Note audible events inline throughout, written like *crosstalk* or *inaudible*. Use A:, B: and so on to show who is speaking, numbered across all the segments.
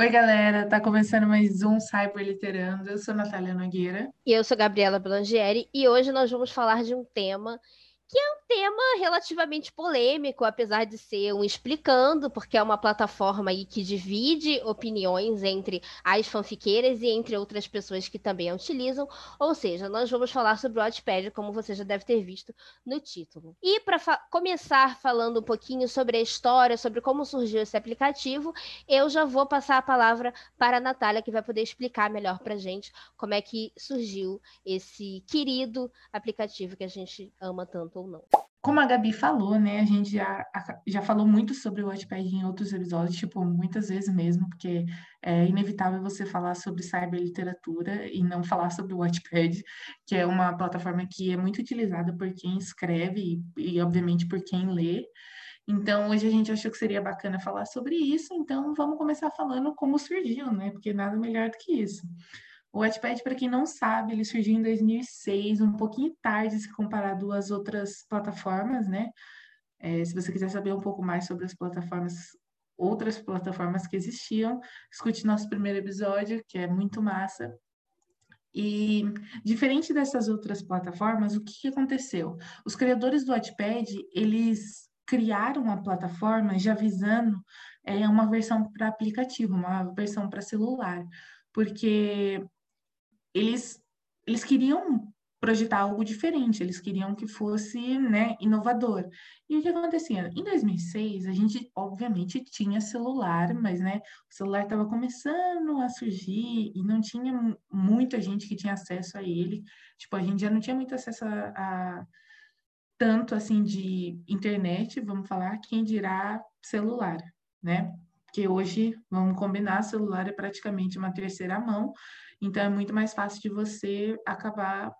A: Oi, galera, tá começando mais um Cyber Literando. Eu sou Natália Nogueira.
B: E eu sou Gabriela Belangieri, e hoje nós vamos falar de um tema que é um tema relativamente polêmico, apesar de ser um explicando, porque é uma plataforma aí que divide opiniões entre as fanfiqueiras e entre outras pessoas que também a utilizam. Ou seja, nós vamos falar sobre o Wattpad, como você já deve ter visto no título. E para fa começar falando um pouquinho sobre a história, sobre como surgiu esse aplicativo, eu já vou passar a palavra para a Natália, que vai poder explicar melhor para gente como é que surgiu esse querido aplicativo que a gente ama tanto ou não.
A: Como a Gabi falou, né, a gente já, já falou muito sobre o Wattpad em outros episódios, tipo, muitas vezes mesmo, porque é inevitável você falar sobre cyberliteratura e não falar sobre o Wattpad, que é uma plataforma que é muito utilizada por quem escreve e, e obviamente, por quem lê. Então, hoje a gente achou que seria bacana falar sobre isso, então vamos começar falando como surgiu, né, porque nada melhor do que isso. O Wattpad, para quem não sabe, ele surgiu em 2006, um pouquinho tarde se comparado às outras plataformas, né? É, se você quiser saber um pouco mais sobre as plataformas, outras plataformas que existiam, escute nosso primeiro episódio, que é muito massa. E diferente dessas outras plataformas, o que, que aconteceu? Os criadores do Wattpad, eles criaram a plataforma já visando é, uma versão para aplicativo, uma versão para celular, porque eles, eles queriam projetar algo diferente, eles queriam que fosse né, inovador. E o que acontecia? Em 2006, a gente, obviamente, tinha celular, mas né, o celular estava começando a surgir e não tinha muita gente que tinha acesso a ele. Tipo, a gente já não tinha muito acesso a, a tanto assim de internet, vamos falar, quem dirá celular, né? Porque hoje, vamos combinar, celular é praticamente uma terceira mão, então, é muito mais fácil de você acabar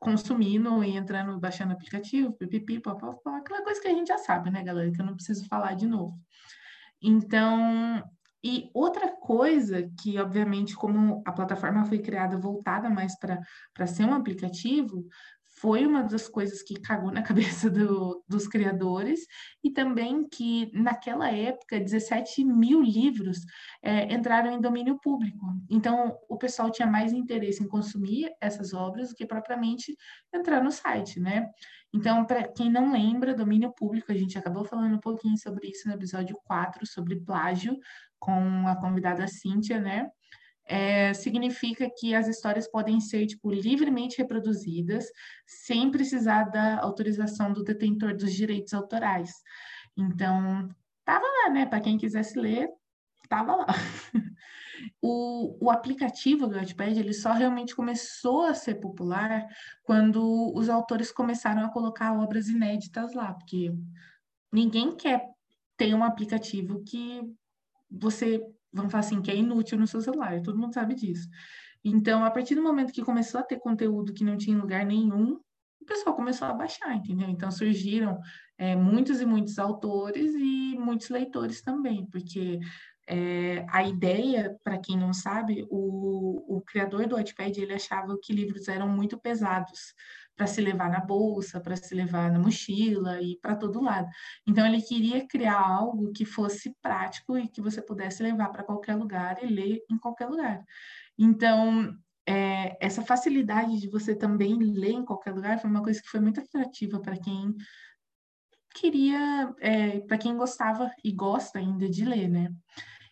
A: consumindo e entrando, baixando aplicativo, pipipi, papapá, aquela coisa que a gente já sabe, né, galera? Que eu não preciso falar de novo. Então, e outra coisa que, obviamente, como a plataforma foi criada voltada mais para ser um aplicativo, foi uma das coisas que cagou na *laughs* cabeça do, dos criadores, e também que, naquela época, 17 mil livros é, entraram em domínio público. Então, o pessoal tinha mais interesse em consumir essas obras do que propriamente entrar no site, né? Então, para quem não lembra, domínio público, a gente acabou falando um pouquinho sobre isso no episódio 4, sobre plágio, com a convidada Cíntia, né? É, significa que as histórias podem ser tipo, livremente reproduzidas sem precisar da autorização do detentor dos direitos autorais. Então, tava lá, né? Para quem quisesse ler, tava lá. *laughs* o, o aplicativo do Wattpad, ele só realmente começou a ser popular quando os autores começaram a colocar obras inéditas lá, porque ninguém quer ter um aplicativo que você vamos falar assim, que é inútil no seu celular, todo mundo sabe disso. Então, a partir do momento que começou a ter conteúdo que não tinha em lugar nenhum, o pessoal começou a baixar, entendeu? Então, surgiram é, muitos e muitos autores e muitos leitores também, porque é, a ideia, para quem não sabe, o, o criador do Wattpad, ele achava que livros eram muito pesados para se levar na bolsa, para se levar na mochila e para todo lado. Então ele queria criar algo que fosse prático e que você pudesse levar para qualquer lugar e ler em qualquer lugar. Então é, essa facilidade de você também ler em qualquer lugar foi uma coisa que foi muito atrativa para quem queria, é, para quem gostava e gosta ainda de ler, né?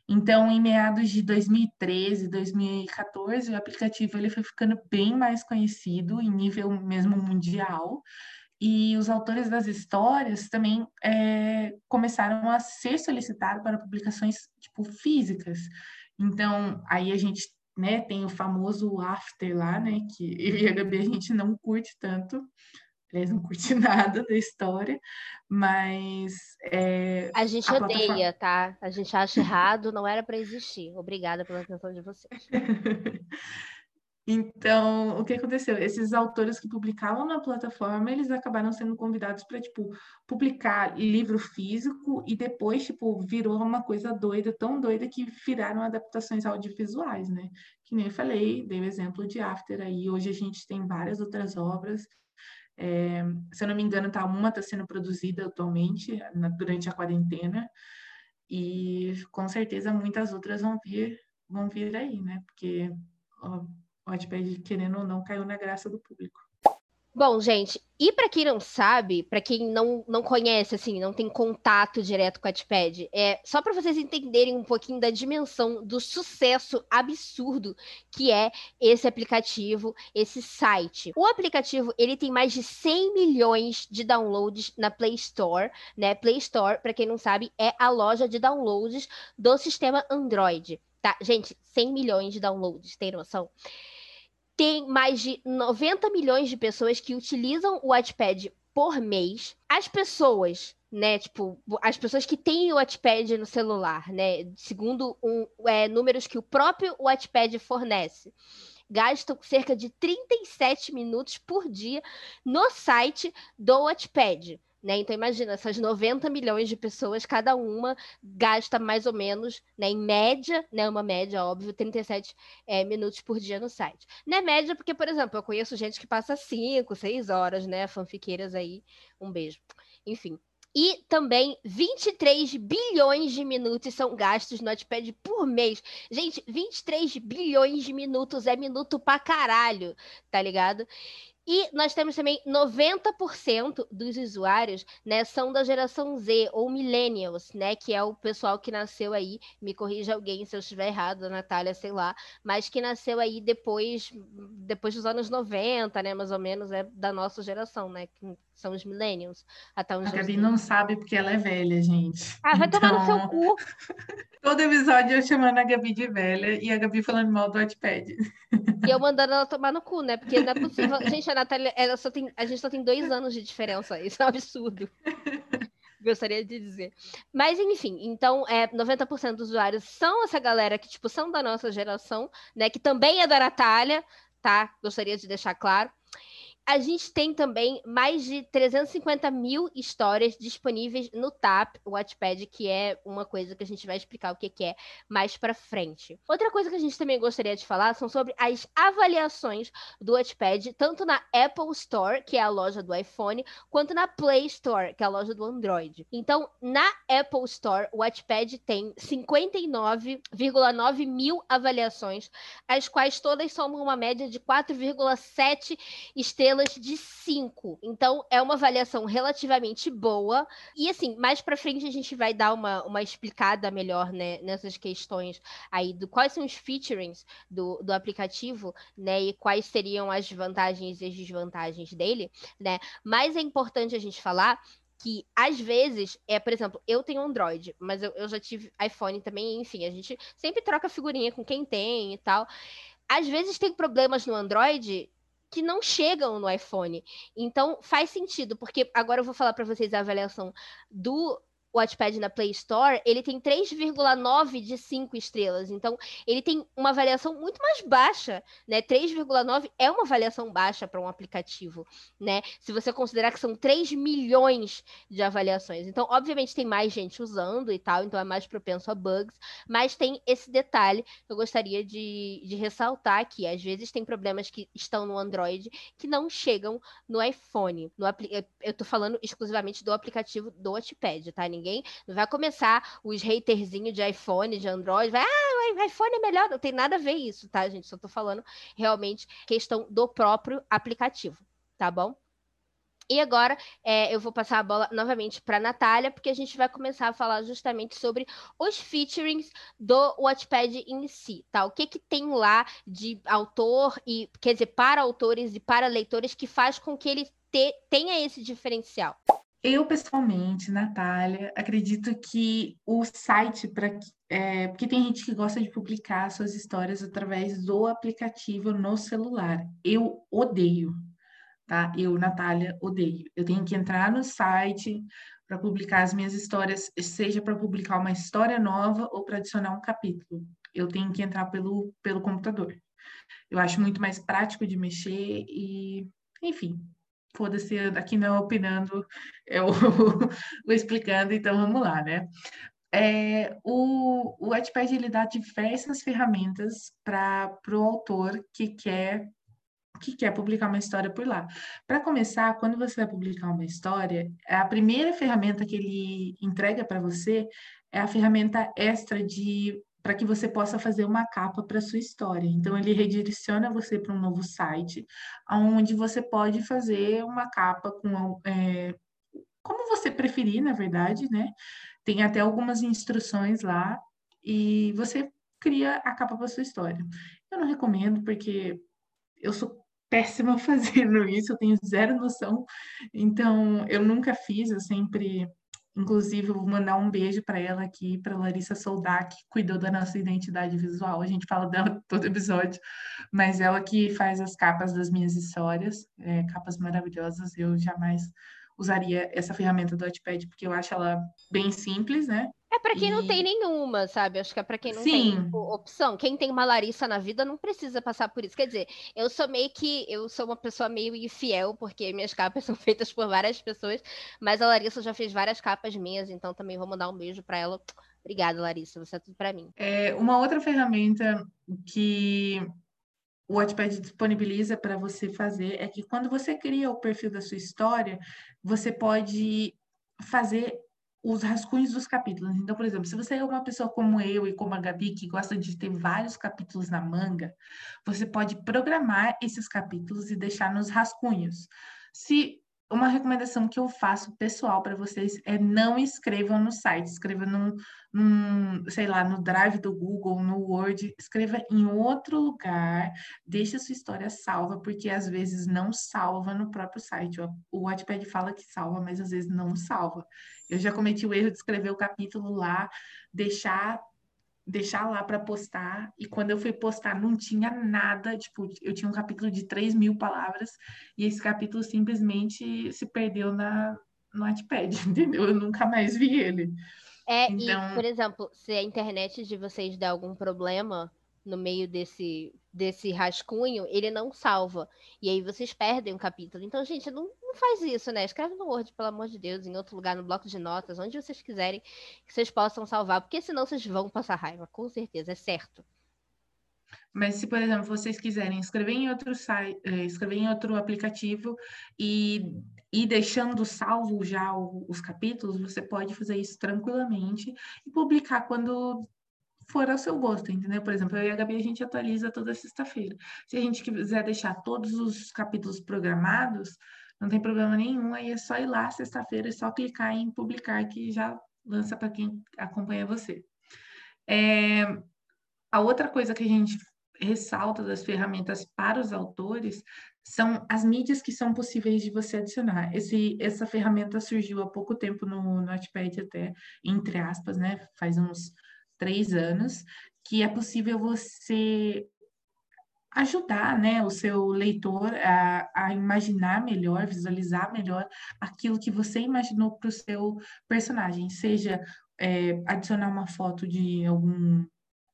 A: Então, em meados de 2013, 2014, o aplicativo ele foi ficando bem mais conhecido em nível mesmo mundial. E os autores das histórias também é, começaram a ser solicitados para publicações tipo físicas. Então, aí a gente né, tem o famoso after lá, né, que eu e a Gabi a gente não curte tanto, Aliás, não curti *laughs* nada da história, mas. É,
B: a gente a odeia, plataforma... tá? A gente acha errado, não era para existir. Obrigada pela atenção de vocês. *laughs*
A: Então, o que aconteceu? Esses autores que publicavam na plataforma, eles acabaram sendo convidados para, tipo, publicar livro físico e depois, tipo, virou uma coisa doida, tão doida que viraram adaptações audiovisuais, né? Que nem eu falei, dei o exemplo de After aí. Hoje a gente tem várias outras obras. É, se eu não me engano, tá, uma está sendo produzida atualmente, na, durante a quarentena, e com certeza muitas outras vão vir, vão vir aí, né? Porque o Wattpad, querendo ou não, caiu na graça do público.
B: Bom, gente, e para quem não sabe, para quem não, não conhece, assim, não tem contato direto com o Wattpad, é só para vocês entenderem um pouquinho da dimensão do sucesso absurdo que é esse aplicativo, esse site. O aplicativo, ele tem mais de 100 milhões de downloads na Play Store, né? Play Store, para quem não sabe, é a loja de downloads do sistema Android, tá? Gente, 100 milhões de downloads, tem noção? Tem mais de 90 milhões de pessoas que utilizam o Wattpad por mês. As pessoas, né, tipo, as pessoas que têm o Wattpad no celular, né, segundo um, é, números que o próprio Wattpad fornece, gastam cerca de 37 minutos por dia no site do Wattpad. Né? Então, imagina, essas 90 milhões de pessoas, cada uma gasta mais ou menos, né, em média, né, uma média, óbvio, 37 é, minutos por dia no site. Não é média porque, por exemplo, eu conheço gente que passa 5, 6 horas, né, fanfiqueiras aí, um beijo. Enfim. E também 23 bilhões de minutos são gastos no Notepad por mês. Gente, 23 bilhões de minutos é minuto pra caralho, tá ligado? E nós temos também 90% dos usuários, né, são da geração Z ou millennials, né, que é o pessoal que nasceu aí, me corrija alguém se eu estiver errado, Natália, sei lá, mas que nasceu aí depois depois dos anos 90, né, mais ou menos, é da nossa geração, né, que são os millennials.
A: Até uns a Gabi não sabe porque ela é velha, gente.
B: Ah, vai então... tomar no seu então, cu. *laughs*
A: Todo episódio eu chamando a Gabi de velha e a Gabi falando mal do Wattpad.
B: E eu mandando ela tomar no cu, né? Porque não é possível. *laughs* Gente, a Natália, ela só tem, a gente só tem dois anos de diferença. Isso é um absurdo. *laughs* Gostaria de dizer. Mas, enfim, então, é, 90% dos usuários são essa galera que, tipo, são da nossa geração, né? Que também é da Natália, tá? Gostaria de deixar claro a gente tem também mais de 350 mil histórias disponíveis no TAP, o Wattpad, que é uma coisa que a gente vai explicar o que, é mais para frente. Outra coisa que a gente também gostaria de falar são sobre as avaliações do Wattpad, tanto na Apple Store, que é a loja do iPhone, quanto na Play Store, que é a loja do Android. Então, na Apple Store, o Wattpad tem 59,9 mil avaliações, as quais todas somam uma média de 4,7 estrelas estrelas de 5. Então, é uma avaliação relativamente boa. E, assim, mais para frente a gente vai dar uma, uma explicada melhor né, nessas questões aí do quais são os featurings do, do aplicativo, né? E quais seriam as vantagens e as desvantagens dele, né? Mas é importante a gente falar que às vezes, é, por exemplo, eu tenho Android, mas eu, eu já tive iPhone também, enfim, a gente sempre troca figurinha com quem tem e tal. Às vezes tem problemas no Android que não chegam no iPhone. Então faz sentido, porque agora eu vou falar para vocês a avaliação do o Wattpad na Play Store, ele tem 3,9 de 5 estrelas. Então, ele tem uma avaliação muito mais baixa, né? 3,9 é uma avaliação baixa para um aplicativo, né? Se você considerar que são 3 milhões de avaliações. Então, obviamente, tem mais gente usando e tal, então é mais propenso a bugs, mas tem esse detalhe que eu gostaria de, de ressaltar aqui. Às vezes tem problemas que estão no Android que não chegam no iPhone. No, eu estou falando exclusivamente do aplicativo do Wattpad, tá? Ninguém ninguém. Não vai começar os haterzinhos de iPhone, de Android, vai, ah, o iPhone é melhor. Não tem nada a ver isso, tá, gente? Só tô falando realmente questão do próprio aplicativo, tá bom? E agora é, eu vou passar a bola novamente para a Natália, porque a gente vai começar a falar justamente sobre os featurings do Watchpad em si, tá? O que, que tem lá de autor e, quer dizer, para autores e para leitores que faz com que ele te, tenha esse diferencial.
A: Eu, pessoalmente, Natália, acredito que o site, para é, porque tem gente que gosta de publicar suas histórias através do aplicativo no celular. Eu odeio, tá? Eu, Natália, odeio. Eu tenho que entrar no site para publicar as minhas histórias, seja para publicar uma história nova ou para adicionar um capítulo. Eu tenho que entrar pelo, pelo computador. Eu acho muito mais prático de mexer e, enfim, foda-se, aqui não opinando, eu *laughs* vou explicando, então vamos lá, né? É, o, o Wattpad ele dá diversas ferramentas para o autor que quer que quer publicar uma história por lá. Para começar, quando você vai publicar uma história, a primeira ferramenta que ele entrega para você é a ferramenta extra de para que você possa fazer uma capa para sua história. Então ele redireciona você para um novo site, onde você pode fazer uma capa com é, como você preferir, na verdade, né? Tem até algumas instruções lá e você cria a capa para sua história. Eu não recomendo porque eu sou péssima *laughs* fazendo isso, eu tenho zero noção. Então, eu nunca fiz, eu sempre Inclusive, vou mandar um beijo para ela aqui, para Larissa Soldar, que cuidou da nossa identidade visual. A gente fala dela *laughs* todo episódio, mas ela que faz as capas das minhas histórias, é, capas maravilhosas. Eu jamais usaria essa ferramenta do Wattpad, porque eu acho ela bem simples, né?
B: É para quem e... não tem nenhuma, sabe? Acho que é para quem não Sim. tem tipo, opção. Quem tem uma Larissa na vida não precisa passar por isso. Quer dizer, eu sou meio que eu sou uma pessoa meio infiel porque minhas capas *laughs* são feitas por várias pessoas, mas a Larissa já fez várias capas minhas, então também vou mandar um beijo para ela. Obrigada, Larissa, você é tudo para mim.
A: É, uma outra ferramenta que o Wattpad disponibiliza para você fazer é que quando você cria o perfil da sua história, você pode fazer os rascunhos dos capítulos. Então, por exemplo, se você é uma pessoa como eu e como a Gabi, que gosta de ter vários capítulos na manga, você pode programar esses capítulos e deixar nos rascunhos. Se uma recomendação que eu faço pessoal para vocês é não escrevam no site, escreva num, num, sei lá, no Drive do Google, no Word, escreva em outro lugar, deixe a sua história salva, porque às vezes não salva no próprio site. O Wattpad fala que salva, mas às vezes não salva. Eu já cometi o erro de escrever o capítulo lá, deixar deixar lá para postar, e quando eu fui postar não tinha nada, tipo, eu tinha um capítulo de 3 mil palavras, e esse capítulo simplesmente se perdeu na, no Wattpad, *laughs* entendeu? Eu nunca mais vi ele.
B: É, então... e, por exemplo, se a internet de vocês der algum problema no meio desse, desse rascunho, ele não salva. E aí vocês perdem um capítulo. Então, gente, não, não faz isso, né? Escreve no Word, pelo amor de Deus, em outro lugar, no bloco de notas, onde vocês quiserem que vocês possam salvar, porque senão vocês vão passar raiva, com certeza, é certo.
A: Mas se, por exemplo, vocês quiserem escrever em outro site, eh, escrever em outro aplicativo e ir deixando salvo já os capítulos, você pode fazer isso tranquilamente e publicar quando for ao seu gosto, entendeu? Por exemplo, eu e a Gabi a gente atualiza toda sexta-feira. Se a gente quiser deixar todos os capítulos programados, não tem problema nenhum, aí é só ir lá sexta-feira e só clicar em publicar que já lança para quem acompanha você. É, a outra coisa que a gente ressalta das ferramentas para os autores são as mídias que são possíveis de você adicionar. Esse, essa ferramenta surgiu há pouco tempo no Notepad até, entre aspas, né? Faz uns três anos, que é possível você ajudar né, o seu leitor a, a imaginar melhor, visualizar melhor aquilo que você imaginou para o seu personagem, seja é, adicionar uma foto de algum,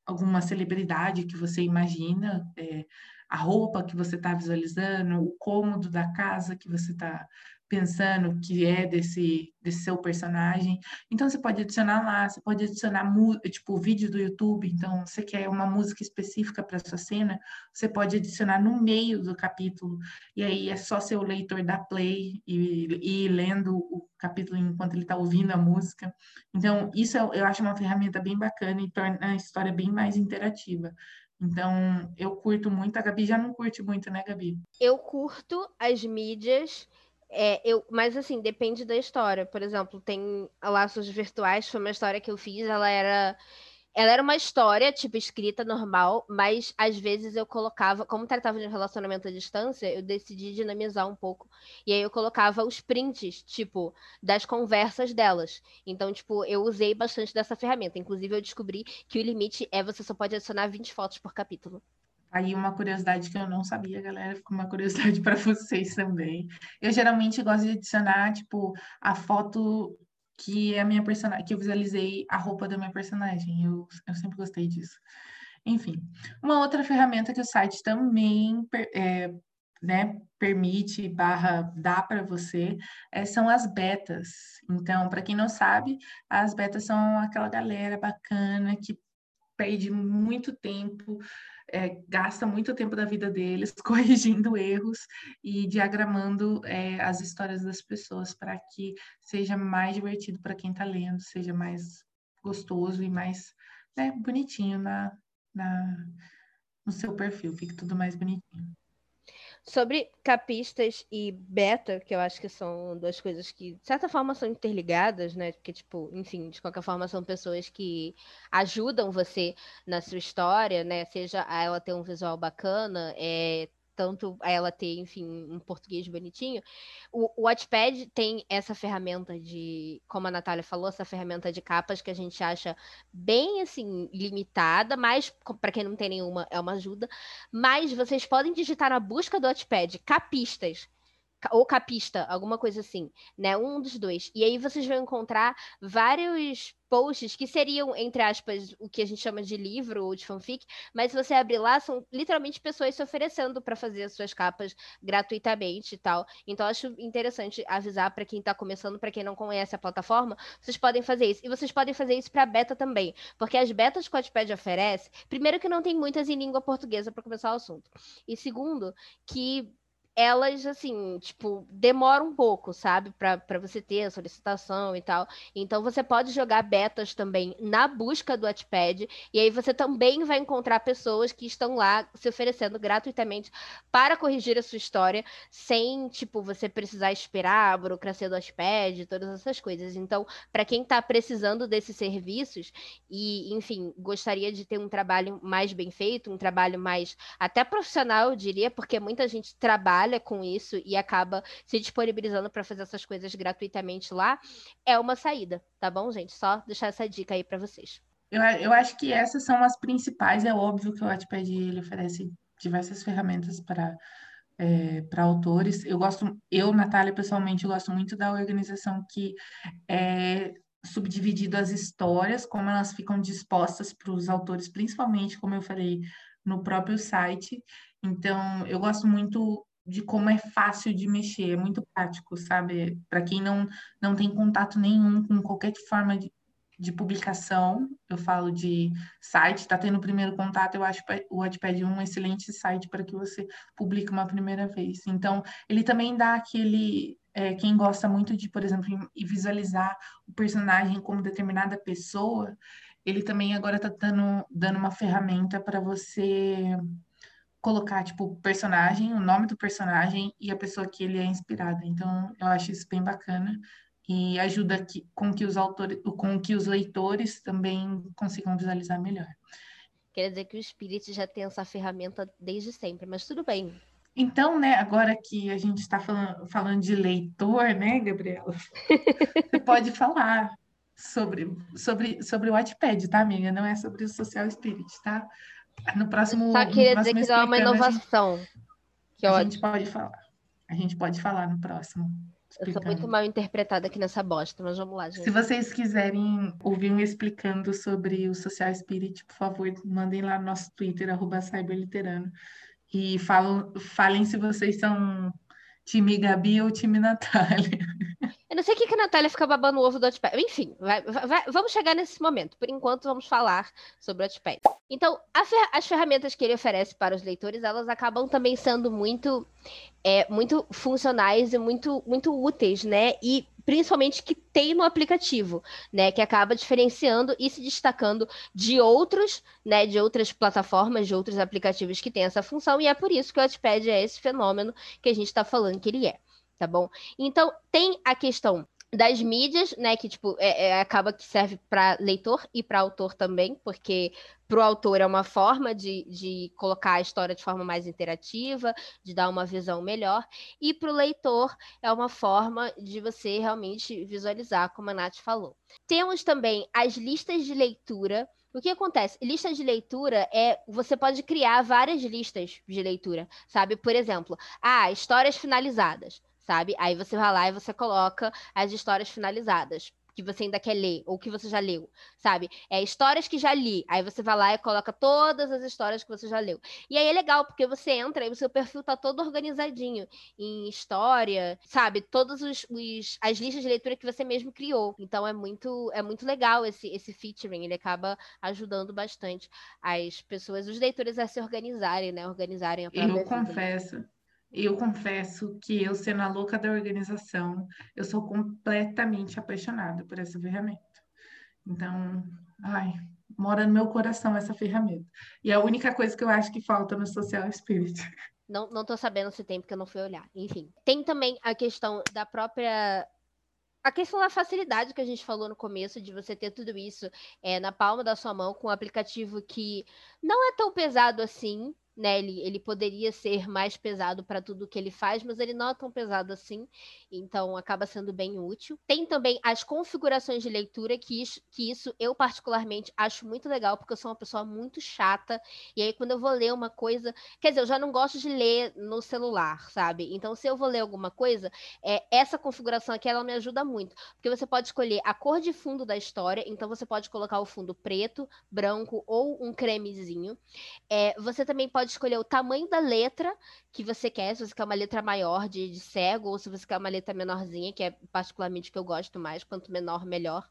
A: alguma celebridade que você imagina, é, a roupa que você está visualizando, o cômodo da casa que você está pensando que é desse, desse seu personagem. Então, você pode adicionar lá, você pode adicionar, tipo, vídeo do YouTube. Então, você quer uma música específica para sua cena, você pode adicionar no meio do capítulo. E aí é só seu leitor dar play e, e ir lendo o capítulo enquanto ele está ouvindo a música. Então, isso eu, eu acho uma ferramenta bem bacana e torna a história bem mais interativa. Então, eu curto muito. A Gabi já não curte muito, né, Gabi?
B: Eu curto as mídias é, eu, mas assim, depende da história. Por exemplo, tem Laços Virtuais, foi uma história que eu fiz, ela era. Ela era uma história, tipo, escrita normal, mas às vezes eu colocava, como tratava de um relacionamento à distância, eu decidi dinamizar um pouco. E aí eu colocava os prints, tipo, das conversas delas. Então, tipo, eu usei bastante dessa ferramenta. Inclusive, eu descobri que o limite é você só pode adicionar 20 fotos por capítulo.
A: Aí uma curiosidade que eu não sabia, galera, ficou uma curiosidade *laughs* para vocês também. Eu geralmente gosto de adicionar, tipo, a foto que é a minha personagem, que eu visualizei a roupa da minha personagem. Eu, eu sempre gostei disso. Enfim, uma outra ferramenta que o site também é, né, permite barra dá para você é, são as betas. Então, para quem não sabe, as betas são aquela galera bacana que perde muito tempo, é, gasta muito tempo da vida deles *laughs* corrigindo erros e diagramando é, as histórias das pessoas para que seja mais divertido para quem está lendo, seja mais gostoso e mais né, bonitinho na, na, no seu perfil, fique tudo mais bonitinho.
B: Sobre capistas e beta, que eu acho que são duas coisas que, de certa forma, são interligadas, né? Porque, tipo, enfim, de qualquer forma, são pessoas que ajudam você na sua história, né? Seja ela ter um visual bacana, é, tanto ela ter, enfim, um português bonitinho. O, o Watchpad tem essa ferramenta de, como a Natália falou, essa ferramenta de capas que a gente acha bem, assim, limitada, mas para quem não tem nenhuma, é uma ajuda. Mas vocês podem digitar na busca do Watchpad capistas ou capista, alguma coisa assim, né? Um dos dois. E aí vocês vão encontrar vários posts que seriam, entre aspas, o que a gente chama de livro ou de fanfic, mas se você abrir lá, são literalmente pessoas se oferecendo para fazer as suas capas gratuitamente e tal. Então, acho interessante avisar para quem está começando, para quem não conhece a plataforma, vocês podem fazer isso. E vocês podem fazer isso para beta também, porque as betas que o Wattpad oferece, primeiro que não tem muitas em língua portuguesa para começar o assunto, e segundo, que elas, assim, tipo, demoram um pouco, sabe? para você ter a solicitação e tal. Então, você pode jogar betas também na busca do Wattpad, e aí você também vai encontrar pessoas que estão lá se oferecendo gratuitamente para corrigir a sua história, sem, tipo, você precisar esperar a burocracia do Wattpad, todas essas coisas. Então, para quem está precisando desses serviços e, enfim, gostaria de ter um trabalho mais bem feito, um trabalho mais até profissional, eu diria, porque muita gente trabalha trabalha com isso e acaba se disponibilizando para fazer essas coisas gratuitamente lá, é uma saída, tá bom, gente? Só deixar essa dica aí para vocês.
A: Eu, eu acho que essas são as principais. É óbvio que o Wattpad ele oferece diversas ferramentas para é, para autores. Eu gosto, eu, Natália, pessoalmente, eu gosto muito da organização que é subdividido as histórias, como elas ficam dispostas para os autores, principalmente, como eu falei, no próprio site. Então, eu gosto muito de como é fácil de mexer, é muito prático, sabe? Para quem não, não tem contato nenhum com qualquer forma de, de publicação, eu falo de site, está tendo o primeiro contato, eu acho o Wattpad um excelente site para que você publique uma primeira vez. Então, ele também dá aquele é, quem gosta muito de, por exemplo, visualizar o personagem como determinada pessoa, ele também agora está dando, dando uma ferramenta para você colocar, tipo, o personagem, o nome do personagem e a pessoa que ele é inspirado. Então, eu acho isso bem bacana e ajuda que, com que os autores, com que os leitores também consigam visualizar melhor.
B: Quer dizer que o Spirit já tem essa ferramenta desde sempre, mas tudo bem.
A: Então, né, agora que a gente está falando, falando de leitor, né, Gabriela? *laughs* você pode falar sobre, sobre, sobre o Wattpad, tá, amiga? Não é sobre o Social Spirit, tá? No próximo.
B: Só queria dizer que é uma inovação.
A: A gente, que a gente pode falar. A gente pode falar no próximo.
B: Explicando. Eu sou muito mal interpretada aqui nessa bosta, mas vamos lá, gente.
A: Se vocês quiserem ouvir um explicando sobre o Social Spirit, por favor, mandem lá no nosso Twitter, arroba cyberliterano. E falam, falem se vocês são time Gabi ou time Natália. *laughs*
B: Eu não sei o que, que a Natália fica babando o ovo do Wattpad. Enfim, vai, vai, vamos chegar nesse momento. Por enquanto, vamos falar sobre o Wattpad. Então, fer as ferramentas que ele oferece para os leitores, elas acabam também sendo muito, é, muito funcionais e muito, muito úteis, né? E principalmente que tem no aplicativo, né? Que acaba diferenciando e se destacando de outros, né? De outras plataformas, de outros aplicativos que têm essa função. E é por isso que o Wattpad é esse fenômeno que a gente está falando que ele é tá bom? Então, tem a questão das mídias, né, que tipo é, é, acaba que serve para leitor e para autor também, porque para o autor é uma forma de, de colocar a história de forma mais interativa, de dar uma visão melhor, e para o leitor é uma forma de você realmente visualizar, como a Nath falou. Temos também as listas de leitura. O que acontece? Lista de leitura é você pode criar várias listas de leitura, sabe? Por exemplo, ah, histórias finalizadas sabe? Aí você vai lá e você coloca as histórias finalizadas que você ainda quer ler, ou que você já leu, sabe? É histórias que já li. Aí você vai lá e coloca todas as histórias que você já leu. E aí é legal, porque você entra e o seu perfil tá todo organizadinho em história, sabe? Todas os, os, as listas de leitura que você mesmo criou. Então é muito, é muito legal esse, esse featuring. Ele acaba ajudando bastante as pessoas, os leitores a se organizarem, né? Organizarem a própria
A: Eu confesso eu confesso que eu, sendo a louca da organização, eu sou completamente apaixonada por essa ferramenta. Então, ai, mora no meu coração essa ferramenta. E é a única coisa que eu acho que falta no Social Spirit.
B: Não, não tô sabendo se tem, porque eu não fui olhar. Enfim. Tem também a questão da própria a questão da facilidade que a gente falou no começo, de você ter tudo isso é, na palma da sua mão, com um aplicativo que não é tão pesado assim, né? Ele, ele poderia ser mais pesado para tudo que ele faz, mas ele não é tão pesado assim, então acaba sendo bem útil. Tem também as configurações de leitura, que isso, que isso eu particularmente acho muito legal, porque eu sou uma pessoa muito chata, e aí quando eu vou ler uma coisa, quer dizer, eu já não gosto de ler no celular, sabe? Então, se eu vou ler alguma coisa, é, essa configuração aqui ela me ajuda muito, porque você pode escolher a cor de fundo da história, então você pode colocar o fundo preto, branco ou um cremezinho. É, você também pode pode escolher o tamanho da letra que você quer, se você quer uma letra maior de, de cego, ou se você quer uma letra menorzinha, que é particularmente que eu gosto mais, quanto menor, melhor.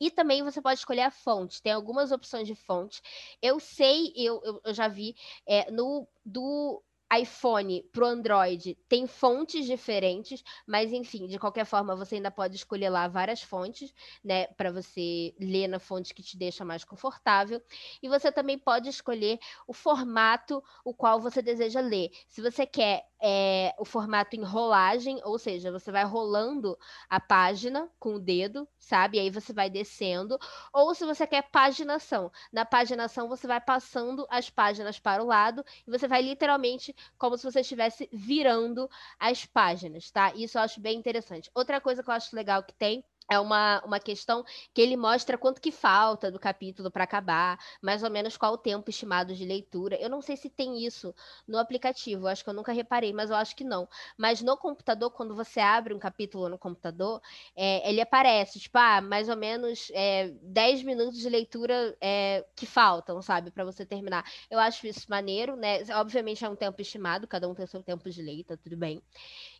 B: E também você pode escolher a fonte. Tem algumas opções de fonte. Eu sei, eu, eu, eu já vi é, no do iPhone para o Android tem fontes diferentes, mas enfim, de qualquer forma, você ainda pode escolher lá várias fontes, né, para você ler na fonte que te deixa mais confortável. E você também pode escolher o formato o qual você deseja ler. Se você quer é, o formato em rolagem, ou seja, você vai rolando a página com o dedo, sabe? E aí você vai descendo. Ou se você quer paginação. Na paginação, você vai passando as páginas para o lado e você vai literalmente como se você estivesse virando as páginas, tá? Isso eu acho bem interessante. Outra coisa que eu acho legal que tem é uma, uma questão que ele mostra quanto que falta do capítulo para acabar, mais ou menos qual o tempo estimado de leitura. Eu não sei se tem isso no aplicativo, acho que eu nunca reparei, mas eu acho que não. Mas no computador, quando você abre um capítulo no computador, é, ele aparece, tipo, ah, mais ou menos é, 10 minutos de leitura é, que faltam, sabe, para você terminar. Eu acho isso maneiro, né? Obviamente é um tempo estimado, cada um tem seu tempo de leita, tudo bem.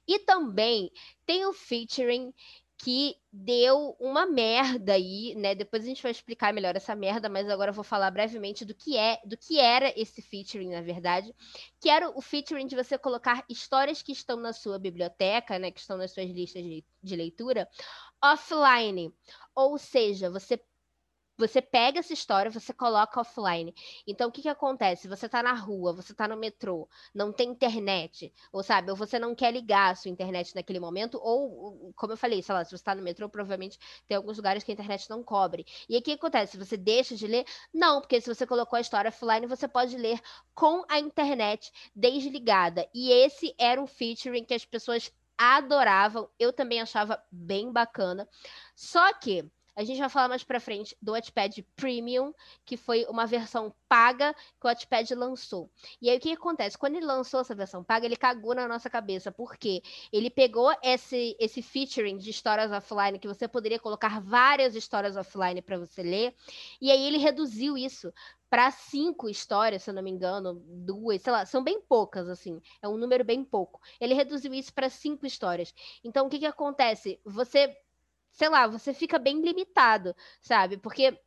B: E também tem o featuring que deu uma merda aí, né? Depois a gente vai explicar melhor essa merda, mas agora eu vou falar brevemente do que é, do que era esse featuring, na verdade, que era o featuring de você colocar histórias que estão na sua biblioteca, né, que estão nas suas listas de leitura, offline. Ou seja, você você pega essa história, você coloca offline. Então, o que, que acontece? Você está na rua, você está no metrô, não tem internet, ou sabe, ou você não quer ligar a sua internet naquele momento, ou, como eu falei, sei lá, se você está no metrô, provavelmente tem alguns lugares que a internet não cobre. E aí, o que acontece? Você deixa de ler? Não, porque se você colocou a história offline, você pode ler com a internet desligada. E esse era um featuring que as pessoas adoravam, eu também achava bem bacana. Só que a gente vai falar mais para frente do Wattpad Premium, que foi uma versão paga que o Wattpad lançou. E aí o que acontece? Quando ele lançou essa versão paga, ele cagou na nossa cabeça, porque ele pegou esse, esse featuring de histórias offline, que você poderia colocar várias histórias offline para você ler, e aí ele reduziu isso para cinco histórias, se eu não me engano, duas, sei lá, são bem poucas, assim, é um número bem pouco. Ele reduziu isso para cinco histórias. Então, o que, que acontece? Você sei lá, você fica bem limitado, sabe? Porque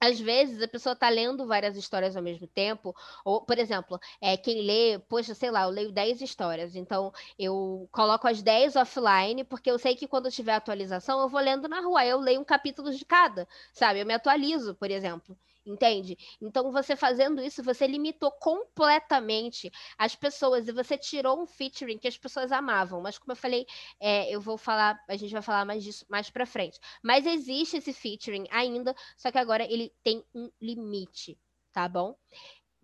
B: às vezes a pessoa está lendo várias histórias ao mesmo tempo, ou, por exemplo, é, quem lê, poxa, sei lá, eu leio 10 histórias, então eu coloco as 10 offline, porque eu sei que quando tiver atualização eu vou lendo na rua, eu leio um capítulo de cada, sabe? Eu me atualizo, por exemplo entende? Então, você fazendo isso, você limitou completamente as pessoas e você tirou um featuring que as pessoas amavam. Mas, como eu falei, é, eu vou falar, a gente vai falar mais disso mais pra frente. Mas existe esse featuring ainda, só que agora ele tem um limite, tá bom?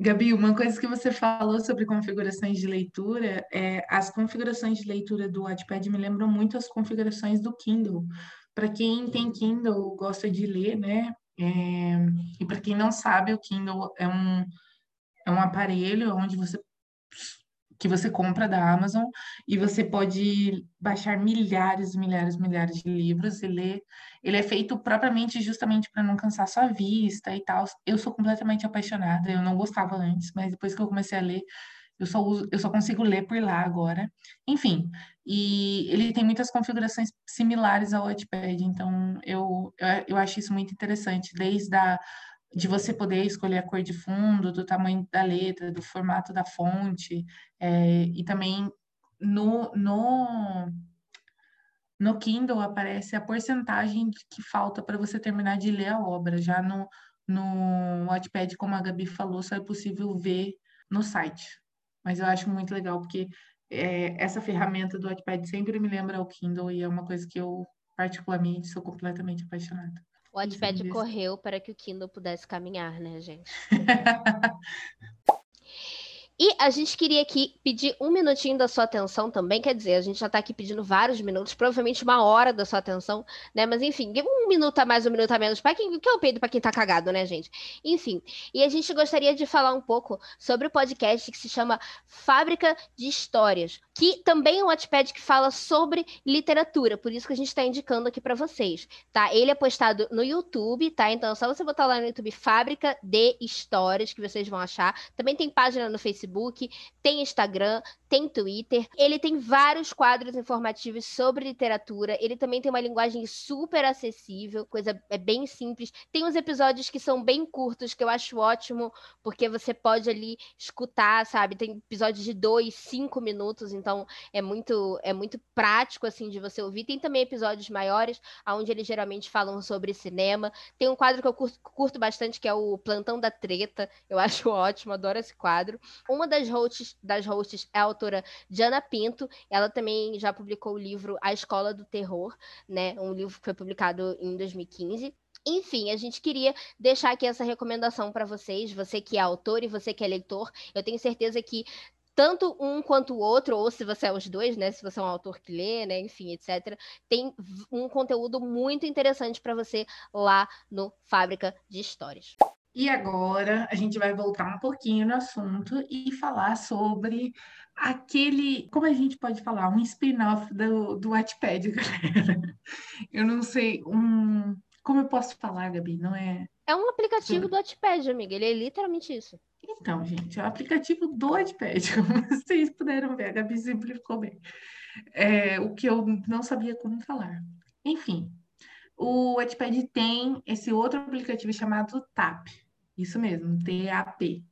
A: Gabi, uma coisa que você falou sobre configurações de leitura, é, as configurações de leitura do Wattpad me lembram muito as configurações do Kindle. Para quem tem Kindle, gosta de ler, né? É, e para quem não sabe, o Kindle é um, é um aparelho onde você que você compra da Amazon e você pode baixar milhares, milhares, milhares de livros e ler. Ele é feito propriamente justamente para não cansar sua vista e tal. Eu sou completamente apaixonada, eu não gostava antes, mas depois que eu comecei a ler, eu só uso, eu só consigo ler por lá agora. Enfim, e ele tem muitas configurações similares ao Wattpad, então eu, eu, eu acho isso muito interessante, desde a de você poder escolher a cor de fundo, do tamanho da letra, do formato da fonte, é, e também no, no, no Kindle aparece a porcentagem que falta para você terminar de ler a obra. Já no, no como a Gabi falou, só é possível ver no site. Mas eu acho muito legal, porque é, essa ferramenta do Wattpad sempre me lembra o Kindle e é uma coisa que eu, particularmente, sou completamente apaixonada.
B: O Wattpad correu para que o Kindle pudesse caminhar, né, gente? *laughs* E a gente queria aqui pedir um minutinho da sua atenção também, quer dizer, a gente já está aqui pedindo vários minutos, provavelmente uma hora da sua atenção, né? Mas enfim, um minuto a mais, um minuto a menos, para quem que eu peido para quem tá cagado, né, gente? Enfim, e a gente gostaria de falar um pouco sobre o podcast que se chama Fábrica de Histórias, que também é um Wattpad que fala sobre literatura, por isso que a gente está indicando aqui para vocês, tá? Ele é postado no YouTube, tá? Então é só você botar lá no YouTube Fábrica de Histórias que vocês vão achar. Também tem página no Facebook Facebook, tem Instagram, tem Twitter. Ele tem vários quadros informativos sobre literatura. Ele também tem uma linguagem super acessível, coisa é bem simples. Tem uns episódios que são bem curtos, que eu acho ótimo, porque você pode ali escutar, sabe? Tem episódios de dois, cinco minutos, então é muito é muito prático assim de você ouvir. Tem também episódios maiores, onde eles geralmente falam sobre cinema. Tem um quadro que eu curto, curto bastante, que é o Plantão da Treta. Eu *laughs* acho ótimo, adoro esse quadro. Um uma das hosts, das hosts é a autora Diana Pinto. Ela também já publicou o livro A Escola do Terror, né? Um livro que foi publicado em 2015. Enfim, a gente queria deixar aqui essa recomendação para vocês, você que é autor e você que é leitor. Eu tenho certeza que tanto um quanto o outro, ou se você é os dois, né? Se você é um autor que lê, né? Enfim, etc. Tem um conteúdo muito interessante para você lá no Fábrica de Histórias.
A: E agora a gente vai voltar um pouquinho no assunto e falar sobre aquele, como a gente pode falar, um spin-off do, do Wattpad, *laughs* galera. Eu não sei, um. Como eu posso falar, Gabi? Não é.
B: É um aplicativo do Wattpad, amiga. Ele é literalmente isso.
A: Então, gente, é o aplicativo do Wattpad, *laughs* como vocês puderam ver, a Gabi simplificou bem. É, o que eu não sabia como falar. Enfim, o Wattpad tem esse outro aplicativo chamado TAP. Isso mesmo, TAP.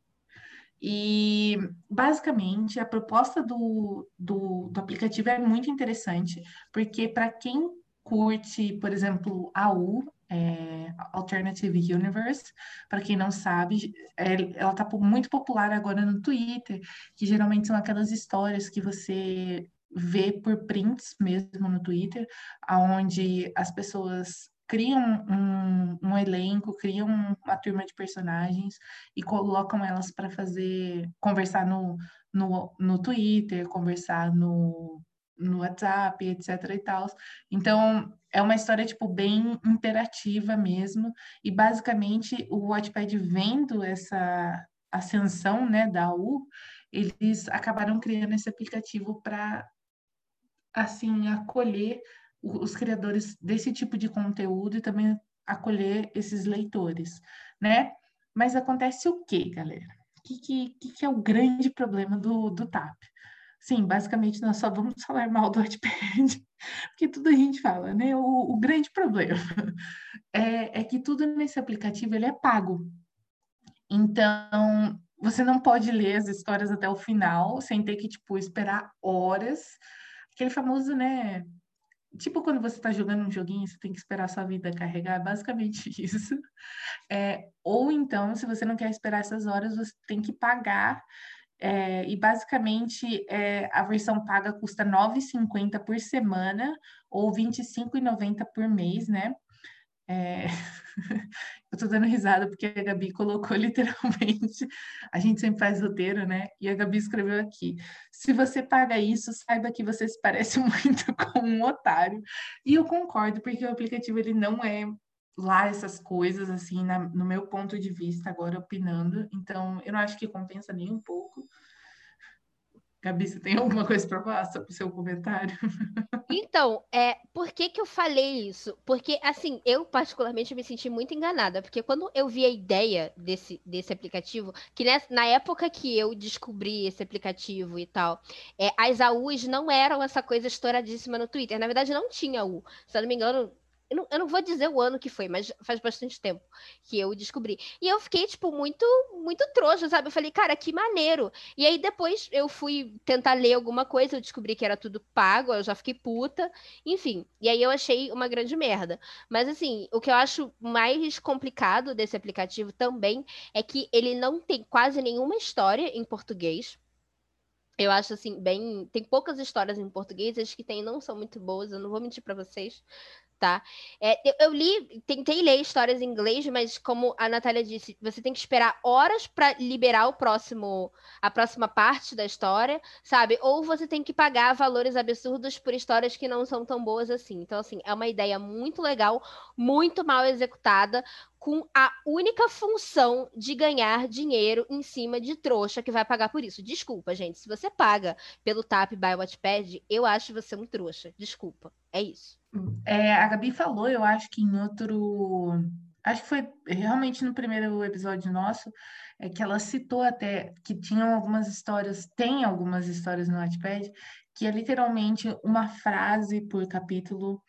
A: E, basicamente, a proposta do, do, do aplicativo é muito interessante, porque para quem curte, por exemplo, AU, é, Alternative Universe, para quem não sabe, é, ela está muito popular agora no Twitter, que geralmente são aquelas histórias que você vê por prints mesmo no Twitter, aonde as pessoas criam um, um, elenco, criam uma turma de personagens e colocam elas para fazer, conversar no, no, no Twitter, conversar no, no WhatsApp, etc e tal. Então, é uma história, tipo, bem interativa mesmo, e basicamente o Wattpad vendo essa ascensão, né, da U, eles acabaram criando esse aplicativo para, assim, acolher os criadores desse tipo de conteúdo e também acolher esses leitores, né? Mas acontece o quê, galera? O que, que, que é o grande problema do, do TAP? Sim, basicamente nós só vamos *laughs* falar mal do Wattpad, porque tudo a gente fala, né? O, o grande problema *laughs* é, é que tudo nesse aplicativo ele é pago. Então, você não pode ler as histórias até o final sem ter que, tipo, esperar horas. Aquele famoso, né? Tipo quando você está jogando um joguinho, você tem que esperar sua vida carregar, é basicamente *laughs* isso. É, ou então, se você não quer esperar essas horas, você tem que pagar. É, e basicamente é, a versão paga custa R$ 9,50 por semana ou R$ 25,90 por mês, né? É... *laughs* eu tô dando risada porque a Gabi colocou *laughs* literalmente, a gente sempre faz roteiro, né? E a Gabi escreveu aqui: se você paga isso, saiba que você se parece *laughs* muito com um otário. E eu concordo, porque o aplicativo ele não é lá essas coisas, assim, na, no meu ponto de vista, agora opinando. Então, eu não acho que compensa nem um pouco. Gabi, você tem alguma coisa para falar sobre o seu comentário? *laughs*
B: Então, é, por que, que eu falei isso? Porque, assim, eu particularmente me senti muito enganada, porque quando eu vi a ideia desse, desse aplicativo, que nessa, na época que eu descobri esse aplicativo e tal, é, as AUs não eram essa coisa estouradíssima no Twitter. Na verdade, não tinha U. Se eu não me engano, eu não, eu não, vou dizer o ano que foi, mas faz bastante tempo que eu descobri. E eu fiquei, tipo, muito, muito trouxa, sabe? Eu falei, cara, que maneiro. E aí depois eu fui tentar ler alguma coisa, eu descobri que era tudo pago, eu já fiquei puta. Enfim, e aí eu achei uma grande merda. Mas assim, o que eu acho mais complicado desse aplicativo também é que ele não tem quase nenhuma história em português. Eu acho assim, bem. Tem poucas histórias em português, as que tem não são muito boas, eu não vou mentir para vocês tá? É, eu, li, tentei ler histórias em inglês, mas como a Natália disse, você tem que esperar horas para liberar o próximo, a próxima parte da história, sabe? Ou você tem que pagar valores absurdos por histórias que não são tão boas assim. Então, assim, é uma ideia muito legal, muito mal executada, com a única função de ganhar dinheiro em cima de trouxa que vai pagar por isso. Desculpa, gente. Se você paga pelo TAP by Watchpad, eu acho você um trouxa. Desculpa. É isso.
A: É, a Gabi falou, eu acho que em outro. Acho que foi realmente no primeiro episódio nosso, é que ela citou até que tinham algumas histórias, tem algumas histórias no Wattpad, que é literalmente uma frase por capítulo,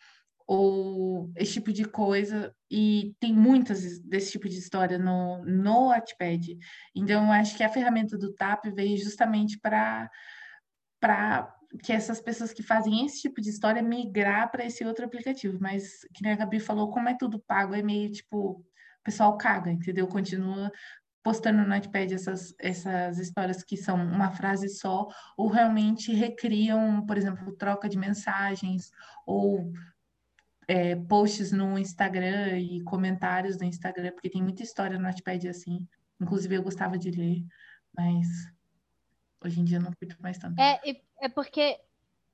A: ou esse tipo de coisa, e tem muitas desse tipo de história no, no Wattpad. Então, eu acho que a ferramenta do TAP veio justamente para que essas pessoas que fazem esse tipo de história migrar para esse outro aplicativo. Mas, que nem a Gabi falou, como é tudo pago, é meio tipo, o pessoal caga, entendeu? Continua postando no Notepad essas, essas histórias que são uma frase só, ou realmente recriam, por exemplo, troca de mensagens, ou é, posts no Instagram e comentários no Instagram, porque tem muita história no Notepad assim. Inclusive, eu gostava de ler, mas hoje em dia não curto mais tanto.
B: É, é porque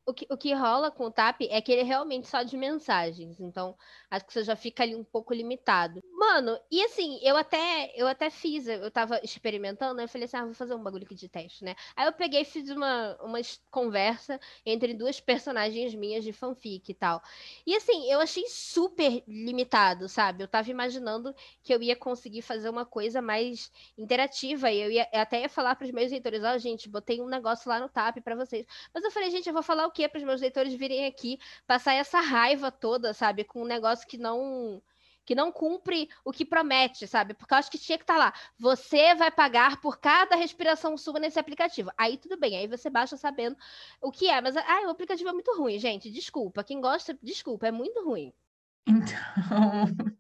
B: o que, o que rola com o TAP é que ele é realmente só de mensagens. Então, acho que você já fica ali um pouco limitado. Mano, e assim, eu até eu até fiz, eu tava experimentando, eu falei assim, ah, vou fazer um bagulho aqui de teste, né? Aí eu peguei e fiz uma, uma conversa entre duas personagens minhas de fanfic e tal. E assim, eu achei super limitado, sabe? Eu tava imaginando que eu ia conseguir fazer uma coisa mais interativa e eu ia eu até ia falar para os meus leitores, ó, oh, gente, botei um negócio lá no TAP para vocês. Mas eu falei, gente, eu vou falar o quê para os meus leitores virem aqui passar essa raiva toda, sabe, com um negócio que não que não cumpre o que promete, sabe? Porque eu acho que tinha que estar tá lá. Você vai pagar por cada respiração sua nesse aplicativo. Aí tudo bem, aí você baixa sabendo o que é. Mas ah, o aplicativo é muito ruim, gente. Desculpa. Quem gosta, desculpa, é muito ruim.
A: Então, *laughs*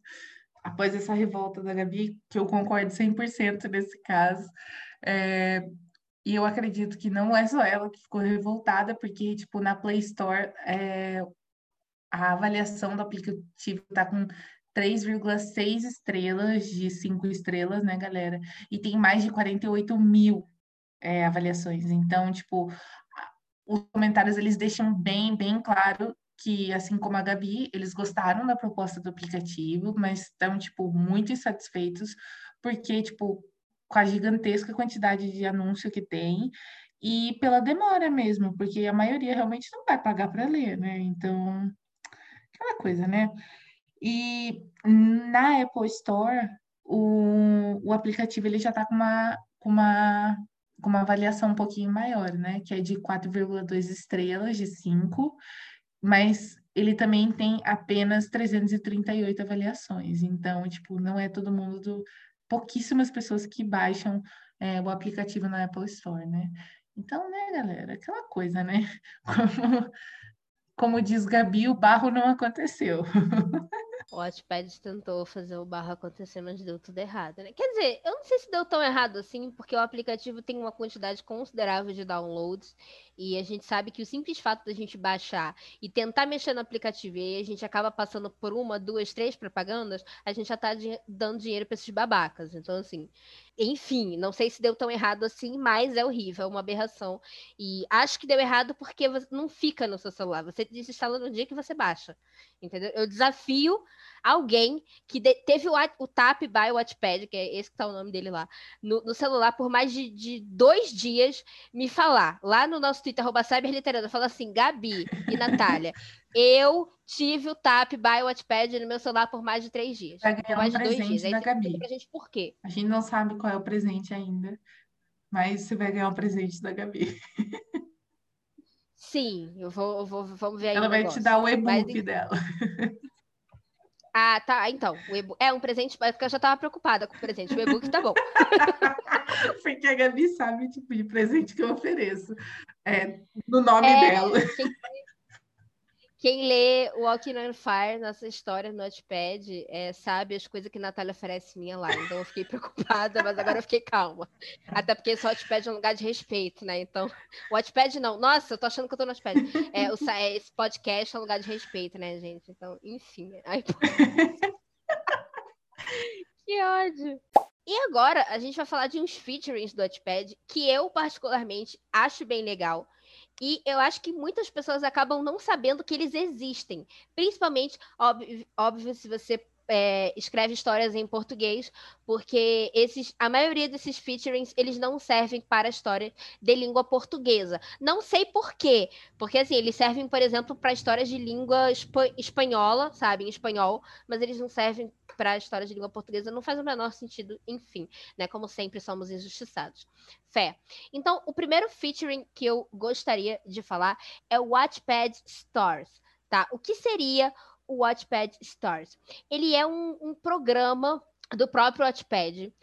A: após essa revolta da Gabi, que eu concordo 100% nesse caso, é, e eu acredito que não é só ela que ficou revoltada, porque, tipo, na Play Store, é, a avaliação do aplicativo está com 3,6 estrelas de 5 estrelas, né, galera? E tem mais de 48 mil é, avaliações. Então, tipo, os comentários eles deixam bem, bem claro que, assim como a Gabi, eles gostaram da proposta do aplicativo, mas estão, tipo, muito insatisfeitos, porque, tipo, com a gigantesca quantidade de anúncio que tem e pela demora mesmo, porque a maioria realmente não vai pagar para ler, né? Então, aquela coisa, né? E na Apple Store, o, o aplicativo ele já está com uma, com, uma, com uma avaliação um pouquinho maior, né? Que é de 4,2 estrelas de 5, mas ele também tem apenas 338 avaliações. Então, tipo, não é todo mundo do, pouquíssimas pessoas que baixam é, o aplicativo na Apple Store, né? Então, né, galera, aquela coisa, né? *laughs* Como, como diz Gabi, o barro não aconteceu. *laughs*
B: O Wattpad tentou fazer o barro acontecer, mas deu tudo errado, né? Quer dizer, eu não sei se deu tão errado assim, porque o aplicativo tem uma quantidade considerável de downloads E a gente sabe que o simples fato da gente baixar e tentar mexer no aplicativo e a gente acaba passando por uma, duas, três propagandas, a gente já está dando dinheiro para esses babacas. Então, assim, enfim, não sei se deu tão errado assim, mas é horrível, é uma aberração. E acho que deu errado porque não fica no seu celular. Você desinstala no dia que você baixa. Entendeu? Eu desafio alguém que teve o, o Tap by Watchpad, que é esse que tá o nome dele lá, no, no celular por mais de, de, dois dias, me falar lá no nosso Twitter, arroba cyberliterando, fala assim, Gabi e Natália, eu tive o Tap by Watchpad no meu celular por mais de três dias.
A: Vai ganhar
B: mais
A: um de dois dias. Da Gabi.
B: Pra gente por quê.
A: A gente não sabe qual é o presente ainda, mas você vai ganhar um presente da Gabi.
B: Sim, eu vou, eu vou vamos ver aí.
A: Ela vai negócio. te dar o e-book dela.
B: Ah, tá. Então, o e-book é um presente, porque eu já estava preocupada com o presente. O e-book tá bom. *laughs*
A: porque a Gabi sabe o tipo de presente que eu ofereço. É, no nome é, dela.
B: Quem, quem lê Walking on Fire, nossa história no Notepad, é, sabe as coisas que Natália oferece minha lá. Então eu fiquei *laughs* preocupada, mas agora eu fiquei calma. Até porque esse Notepad é um lugar de respeito, né? Então, *laughs* o Notepad não. Nossa, eu tô achando que eu tô no Notepad. É, o, é, esse podcast é um lugar de respeito, né, gente? Então, enfim. Aí, *laughs* que ódio. E agora a gente vai falar de uns featurings do Notepad que eu particularmente acho bem legal e eu acho que muitas pessoas acabam não sabendo que eles existem. Principalmente, óbvio, óbvio se você é, escreve histórias em português, porque esses, a maioria desses featurings eles não servem para histórias de língua portuguesa. Não sei por quê, porque assim eles servem, por exemplo, para histórias de língua espanhola, sabe, em espanhol, mas eles não servem para histórias de língua portuguesa. Não faz o menor sentido, enfim, né? Como sempre somos injustiçados. Fé. Então, o primeiro featuring que eu gostaria de falar é o Watchpad Stars, tá? O que seria o Watchpad Stars. Ele é um, um programa do próprio Watchpad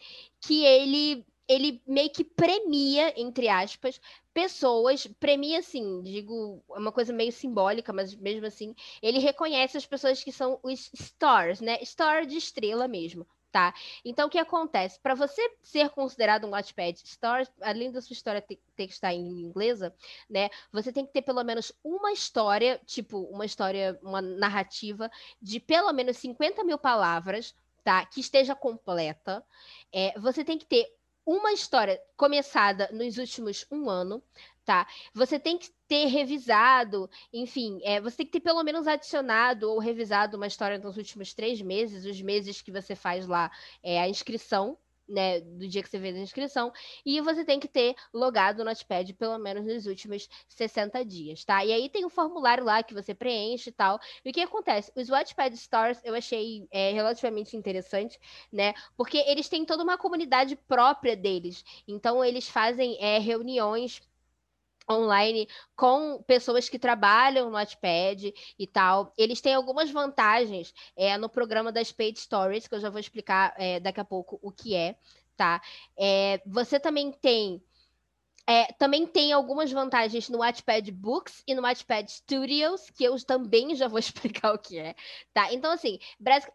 B: que ele ele meio que premia, entre aspas, pessoas, premia assim, digo, é uma coisa meio simbólica, mas mesmo assim, ele reconhece as pessoas que são os stars, né? Star de estrela mesmo, tá? Então, o que acontece? Para você ser considerado um Watchpad Story, além da sua história ter, ter, que estar em inglesa, né? Você tem que ter pelo menos uma história, tipo, uma história, uma narrativa de pelo menos 50 mil palavras, tá? Que esteja completa. É, você tem que ter uma história começada nos últimos um ano, tá? Você tem que ter revisado, enfim, é, você tem que ter pelo menos adicionado ou revisado uma história nos últimos três meses, os meses que você faz lá é, a inscrição, né, do dia que você fez a inscrição, e você tem que ter logado no Notepad pelo menos nos últimos 60 dias, tá? E aí tem um formulário lá que você preenche e tal. E o que acontece? Os Watchpad Stars eu achei é, relativamente interessante, né? Porque eles têm toda uma comunidade própria deles. Então, eles fazem é, reuniões online com pessoas que trabalham no Wattpad e tal. Eles têm algumas vantagens é, no programa das Paid Stories, que eu já vou explicar é, daqui a pouco o que é, tá? É, você também tem é, também tem algumas vantagens no Wattpad Books e no Wattpad Studios, que eu também já vou *laughs* explicar o que é, tá? Então, assim,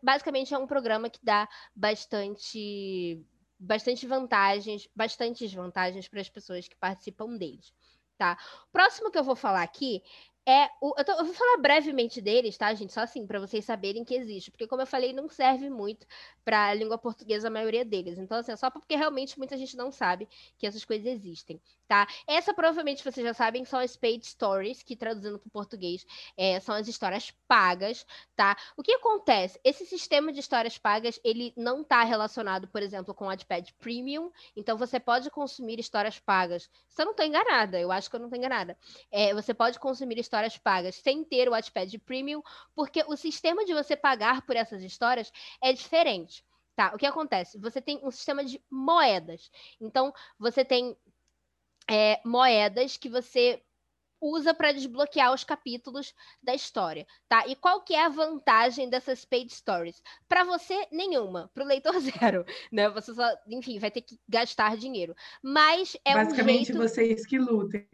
B: basicamente é um programa que dá bastante bastante vantagens, bastantes vantagens para as pessoas que participam deles tá? O próximo que eu vou falar aqui é o. Eu, tô, eu, vou falar brevemente deles, tá, gente? Só assim, para vocês saberem que existe. Porque, como eu falei, não serve muito para a língua portuguesa a maioria deles. Então, assim, é só porque realmente muita gente não sabe que essas coisas existem, tá? Essa provavelmente vocês já sabem são as paid stories, que traduzindo para o português é, são as histórias pagas, tá? O que acontece? Esse sistema de histórias pagas, ele não está relacionado, por exemplo, com o Adpad Premium. Então, você pode consumir histórias pagas. Se eu não estou enganada, eu acho que eu não estou enganada. É, você pode consumir histórias histórias pagas sem ter o Wattpad Premium, porque o sistema de você pagar por essas histórias é diferente. Tá, o que acontece? Você tem um sistema de moedas. Então, você tem é, moedas que você usa para desbloquear os capítulos da história, tá? E qual que é a vantagem dessas paid stories? Para você nenhuma, para o leitor *laughs* zero, né? Você só, enfim, vai ter que gastar dinheiro. Mas é
A: Basicamente
B: um jeito...
A: vocês que lutem.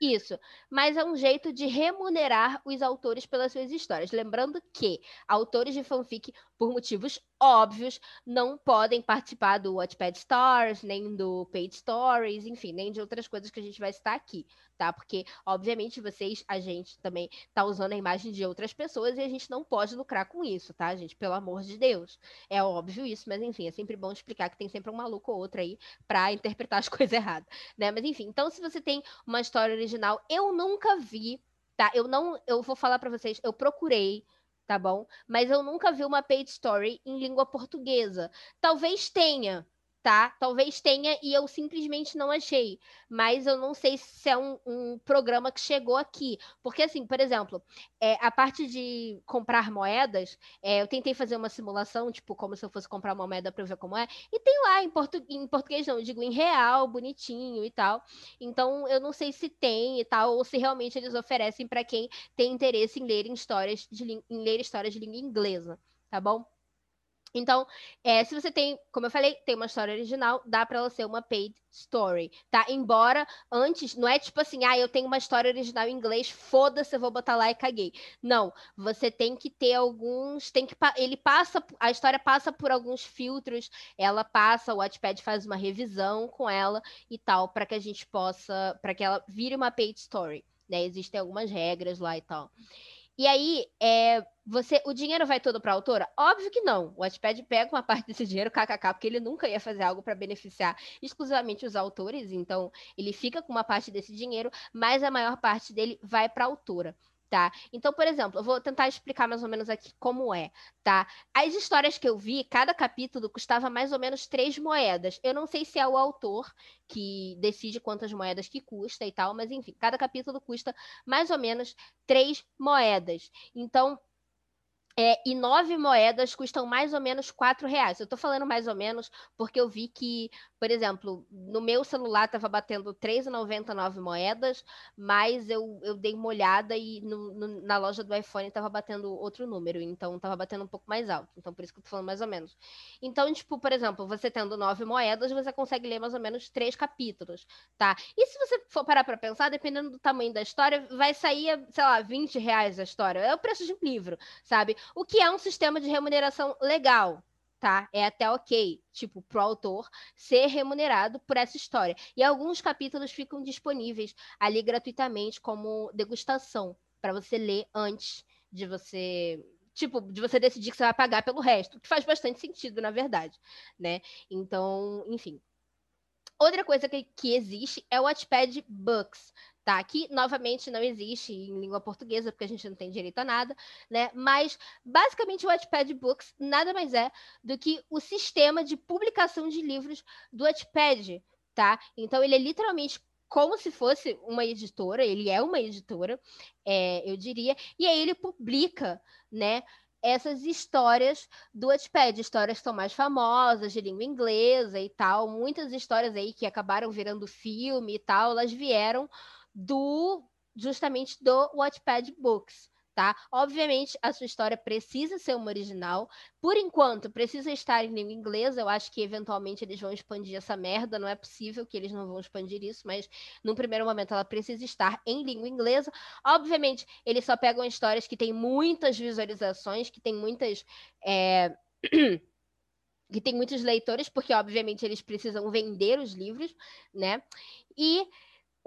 B: Isso, mas é um jeito de remunerar os autores pelas suas histórias. Lembrando que autores de fanfic, por motivos óbvios, não podem participar do Wattpad Stars, nem do Paid Stories, enfim, nem de outras coisas que a gente vai citar aqui tá? Porque, obviamente, vocês, a gente também tá usando a imagem de outras pessoas e a gente não pode lucrar com isso, tá, gente? Pelo amor de Deus. É óbvio isso, mas enfim, é sempre bom explicar que tem sempre um maluco ou outro aí para *laughs* interpretar as coisas erradas, né? Mas enfim, então se você tem uma história original, eu nunca vi, tá? Eu não, eu vou falar para vocês, eu procurei tá bom? Mas eu nunca vi uma page story em língua portuguesa. Talvez tenha, tá? Talvez tenha e eu simplesmente não achei. Mas eu não sei se é um, um programa que chegou aqui. Porque, assim, por exemplo, é, a parte de comprar moedas, é, eu tentei fazer uma simulação, tipo, como se eu fosse comprar uma moeda para ver como é. E tem lá em, portu em português, não, eu digo em real, bonitinho e tal. Então, eu não sei se tem e tal, ou se realmente eles oferecem para quem tem interesse em ler histórias de, em ler histórias de língua inglesa, tá bom? Então, é, se você tem, como eu falei, tem uma história original, dá para ela ser uma paid story, tá? Embora antes, não é tipo assim, ah, eu tenho uma história original em inglês, foda-se, eu vou botar lá e caguei. Não, você tem que ter alguns, tem que ele passa, a história passa por alguns filtros, ela passa, o Wattpad faz uma revisão com ela e tal, para que a gente possa, para que ela vire uma paid story, né? Existem algumas regras lá e tal. E aí, é, você, o dinheiro vai todo para a autora? Óbvio que não. O Wattpad pega uma *laughs* parte desse dinheiro, kkk, porque ele nunca ia fazer algo para beneficiar exclusivamente os autores, então ele fica com uma parte desse dinheiro, mas a maior parte dele vai para a autora tá? Então, por exemplo, eu vou tentar explicar mais ou menos aqui como é, tá? As histórias que eu vi, cada capítulo custava mais ou menos três moedas. Eu não sei se é o autor que decide quantas moedas que custa e tal, mas enfim, cada capítulo custa mais ou menos três moedas. Então, é, e nove moedas custam mais ou menos quatro reais. Eu estou falando mais ou menos porque eu vi que, por exemplo, no meu celular estava batendo R$3,99 moedas, mas eu, eu dei uma olhada e no, no, na loja do iPhone estava batendo outro número, então estava batendo um pouco mais alto. Então, por isso que eu estou falando mais ou menos. Então, tipo, por exemplo, você tendo nove moedas, você consegue ler mais ou menos três capítulos, tá? E se você for parar para pensar, dependendo do tamanho da história, vai sair, sei lá, 20 reais a história. É o preço de um livro, sabe? O que é um sistema de remuneração legal, tá? É até ok, tipo, pro autor ser remunerado por essa história. E alguns capítulos ficam disponíveis ali gratuitamente como degustação para você ler antes de você tipo, de você decidir que você vai pagar pelo resto, que faz bastante sentido, na verdade, né? Então, enfim. Outra coisa que, que existe é o Wattpad Books, tá? Que novamente não existe em língua portuguesa, porque a gente não tem direito a nada, né? Mas basicamente o Wattpad Books nada mais é do que o sistema de publicação de livros do Wattpad, tá? Então ele é literalmente como se fosse uma editora, ele é uma editora, é, eu diria, e aí ele publica, né? essas histórias do Wattpad, histórias que são mais famosas, de língua inglesa e tal, muitas histórias aí que acabaram virando filme e tal, elas vieram do justamente do Wattpad Books. Tá? Obviamente, a sua história precisa ser uma original. Por enquanto, precisa estar em língua inglesa. Eu acho que eventualmente eles vão expandir essa merda. Não é possível que eles não vão expandir isso, mas no primeiro momento ela precisa estar em língua inglesa. Obviamente, eles só pegam histórias que têm muitas visualizações, que têm muitas. É... *clears throat* que tem muitos leitores, porque obviamente eles precisam vender os livros, né? E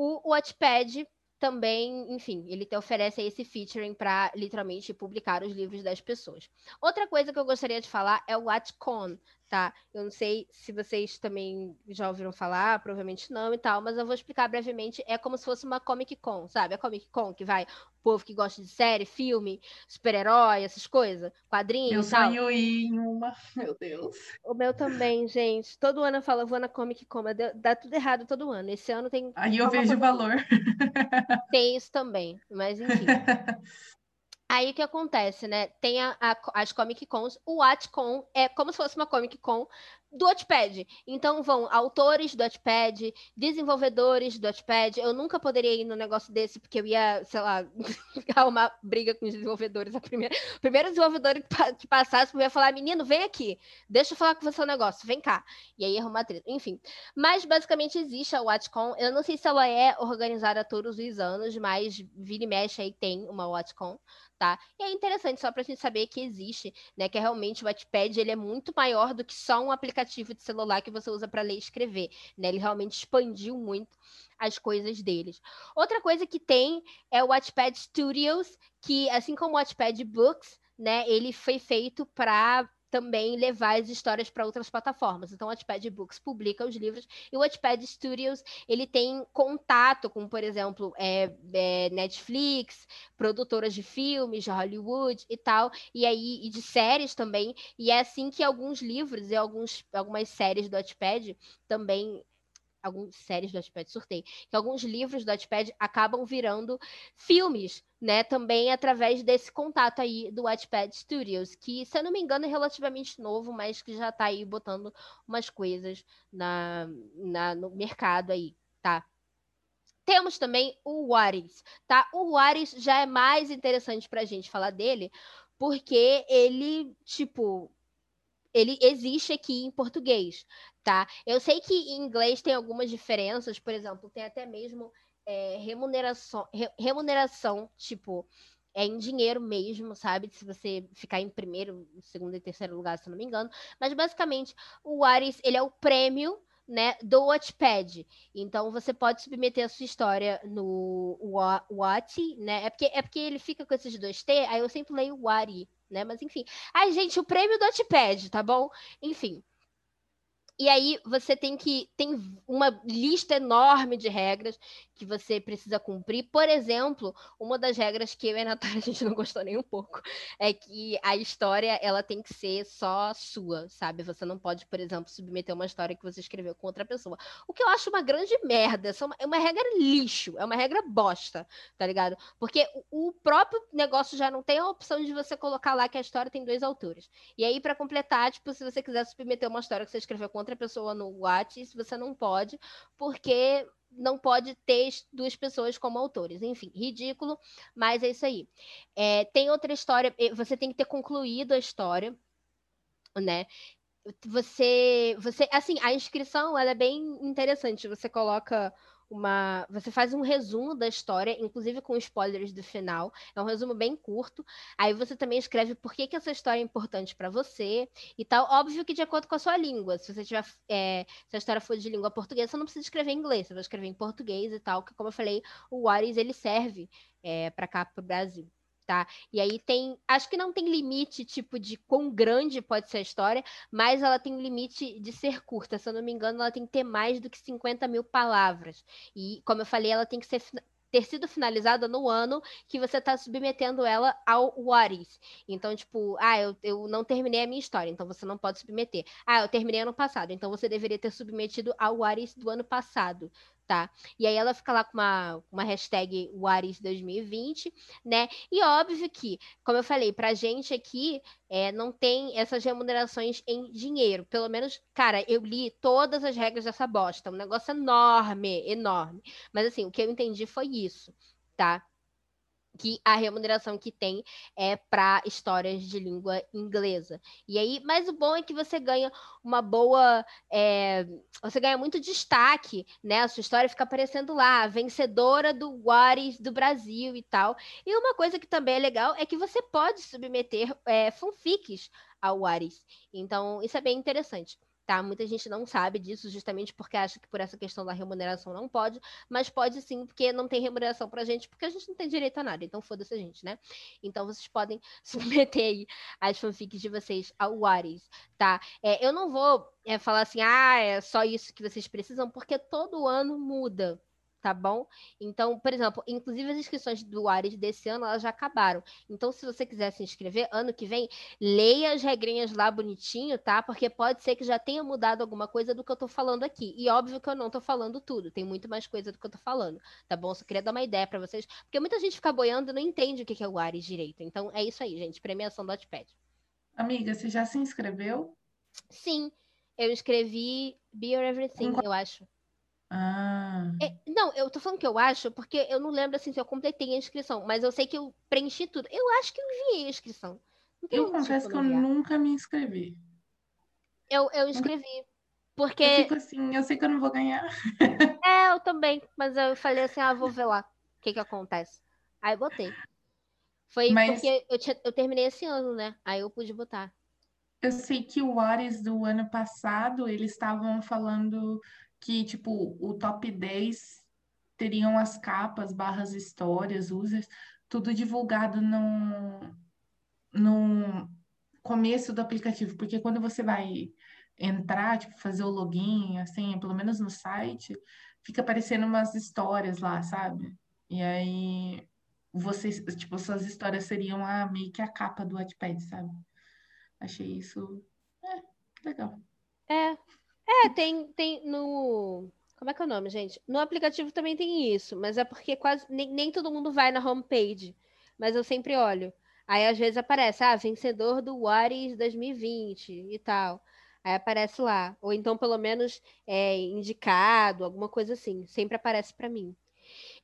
B: o Wattpad também, enfim, ele te oferece esse featuring para literalmente publicar os livros das pessoas. Outra coisa que eu gostaria de falar é o WatchCon, tá? Eu não sei se vocês também já ouviram falar, provavelmente não e tal, mas eu vou explicar brevemente. É como se fosse uma Comic Con, sabe? A Comic Con que vai o povo que gosta de série, filme, super-herói, essas coisas, quadrinhos
A: eu sonho ir em uma, *laughs* meu Deus.
B: O meu também, gente. Todo ano eu falo, eu vou na Comic Con, mas dá tudo errado todo ano. Esse ano tem.
A: Aí eu vejo o valor.
B: Tem isso também, mas enfim. *laughs* Aí o que acontece, né? Tem a, a, as Comic Cons, o WatchCon é como se fosse uma Comic Con do Wattpad. Então vão autores do Wattpad, desenvolvedores do Wattpad. Eu nunca poderia ir no negócio desse porque eu ia, sei lá, *laughs* arrumar briga com os desenvolvedores. A primeira, o primeiro desenvolvedor que passasse eu ia falar, menino, vem aqui, deixa eu falar com você um negócio, vem cá. E aí arrumar treta. Enfim. Mas basicamente existe a WatchCon. Eu não sei se ela é organizada todos os anos, mas vira e mexe aí tem uma WatchCon tá? E é interessante só para a gente saber que existe, né? Que é realmente o Wattpad ele é muito maior do que só um aplicativo de celular que você usa para ler e escrever, né? Ele realmente expandiu muito as coisas deles. Outra coisa que tem é o Wattpad Studios, que assim como o Wattpad Books, né, ele foi feito para também levar as histórias para outras plataformas. Então, o Wattpad Books publica os livros e o Wattpad Studios ele tem contato com, por exemplo, é, é, Netflix, produtoras de filmes, de Hollywood e tal, e aí e de séries também. E é assim que alguns livros e alguns, algumas séries do Wattpad também algumas séries do Wattpad, surtei, que alguns livros do Wattpad acabam virando filmes, né, também através desse contato aí do Wattpad Studios, que, se eu não me engano, é relativamente novo, mas que já está aí botando umas coisas na, na, no mercado aí, tá? Temos também o Waris, tá? O Waris já é mais interessante para a gente falar dele, porque ele, tipo, ele existe aqui em português, tá? Eu sei que em inglês tem algumas diferenças, por exemplo, tem até mesmo é, remuneração, re, remuneração, tipo, é em dinheiro mesmo, sabe? Se você ficar em primeiro, segundo e terceiro lugar, se não me engano. Mas basicamente, o Ares, ele é o prêmio né, do Watchpad. Então você pode submeter a sua história no What, né? É porque, é porque ele fica com esses dois T, aí eu sempre leio Wari, né? Mas enfim. Ai, gente, o prêmio do Watchpad, tá bom? Enfim. E aí você tem que tem uma lista enorme de regras que você precisa cumprir. Por exemplo, uma das regras que eu e a Natália *laughs* a gente não gostou nem um pouco é que a história ela tem que ser só sua, sabe? Você não pode, por exemplo, submeter uma história que você escreveu com outra pessoa. O que eu acho uma grande merda, é uma regra lixo, é uma regra bosta, tá ligado? Porque o próprio negócio já não tem a opção de você colocar lá que a história tem dois autores. E aí para completar, tipo, se você quiser submeter uma história que você escreveu com outra pessoa no WhatsApp, você não pode, porque não pode ter duas pessoas como autores. Enfim, ridículo, mas é isso aí. É, tem outra história, você tem que ter concluído a história, né? Você, você, assim, a inscrição ela é bem interessante. Você coloca uma. Você faz um resumo da história, inclusive com spoilers do final. É um resumo bem curto. Aí você também escreve por que, que essa história é importante para você e tal. Óbvio que de acordo com a sua língua. Se você tiver. É, se a história for de língua portuguesa, você não precisa escrever em inglês, você vai escrever em português e tal. Que, como eu falei, o Ares ele serve é, para cá, para o Brasil tá? E aí tem, acho que não tem limite, tipo, de quão grande pode ser a história, mas ela tem um limite de ser curta. Se eu não me engano, ela tem que ter mais do que 50 mil palavras. E, como eu falei, ela tem que ser ter sido finalizada no ano que você está submetendo ela ao Waris. Então, tipo, ah, eu, eu não terminei a minha história, então você não pode submeter. Ah, eu terminei ano passado, então você deveria ter submetido ao Waris do ano passado tá? E aí ela fica lá com uma, uma hashtag Waris 2020, né? E óbvio que, como eu falei, pra gente aqui é, não tem essas remunerações em dinheiro. Pelo menos, cara, eu li todas as regras dessa bosta. Um negócio enorme, enorme. Mas assim, o que eu entendi foi isso, tá? Que a remuneração que tem é para histórias de língua inglesa. E aí, mas o bom é que você ganha uma boa, é, você ganha muito destaque, né? A sua história fica aparecendo lá, vencedora do Waris do Brasil e tal. E uma coisa que também é legal é que você pode submeter é, fanfics ao Waris. Então, isso é bem interessante tá? Muita gente não sabe disso justamente porque acha que por essa questão da remuneração não pode, mas pode sim, porque não tem remuneração pra gente, porque a gente não tem direito a nada, então foda-se a gente, né? Então vocês podem *laughs* submeter aí as fanfics de vocês ao Ares, tá? É, eu não vou é, falar assim, ah, é só isso que vocês precisam, porque todo ano muda, tá bom? Então, por exemplo, inclusive as inscrições do Ares desse ano, elas já acabaram. Então, se você quiser se inscrever, ano que vem, leia as regrinhas lá bonitinho, tá? Porque pode ser que já tenha mudado alguma coisa do que eu tô falando aqui. E óbvio que eu não tô falando tudo, tem muito mais coisa do que eu tô falando, tá bom? Só queria dar uma ideia para vocês, porque muita gente fica boiando e não entende o que é o Ares direito. Então, é isso aí, gente, premiação do Hotpad.
A: Amiga, você já se inscreveu?
B: Sim, eu escrevi Be Your Everything, eu acho.
A: Ah.
B: É, não, eu tô falando que eu acho, porque eu não lembro assim se eu completei a inscrição, mas eu sei que eu preenchi tudo. Eu acho que eu enviei a inscrição.
A: Eu confesso que eu nunca me inscrevi.
B: Eu, eu inscrevi. Porque.
A: Eu fico assim, eu sei que eu não vou ganhar. *laughs*
B: É, eu também. Mas eu falei assim, ah, vou ver lá o que que acontece. Aí botei. Foi mas... porque eu, tinha, eu terminei esse ano, né? Aí eu pude botar.
A: eu sei que o Ares do ano passado, eles estavam falando que, tipo, o top 10 teriam as capas, barras histórias, users, tudo divulgado no, no começo do aplicativo, porque quando você vai entrar, tipo, fazer o login, assim, pelo menos no site, fica aparecendo umas histórias lá, sabe? E aí vocês, tipo, suas histórias seriam a, meio que a capa do Wattpad, sabe? Achei isso é, legal.
B: É, é, tem, tem no. Como é que é o nome, gente? No aplicativo também tem isso, mas é porque quase nem, nem todo mundo vai na homepage. Mas eu sempre olho. Aí às vezes aparece, ah, vencedor do Waris 2020 e tal. Aí aparece lá. Ou então, pelo menos, é indicado, alguma coisa assim. Sempre aparece para mim.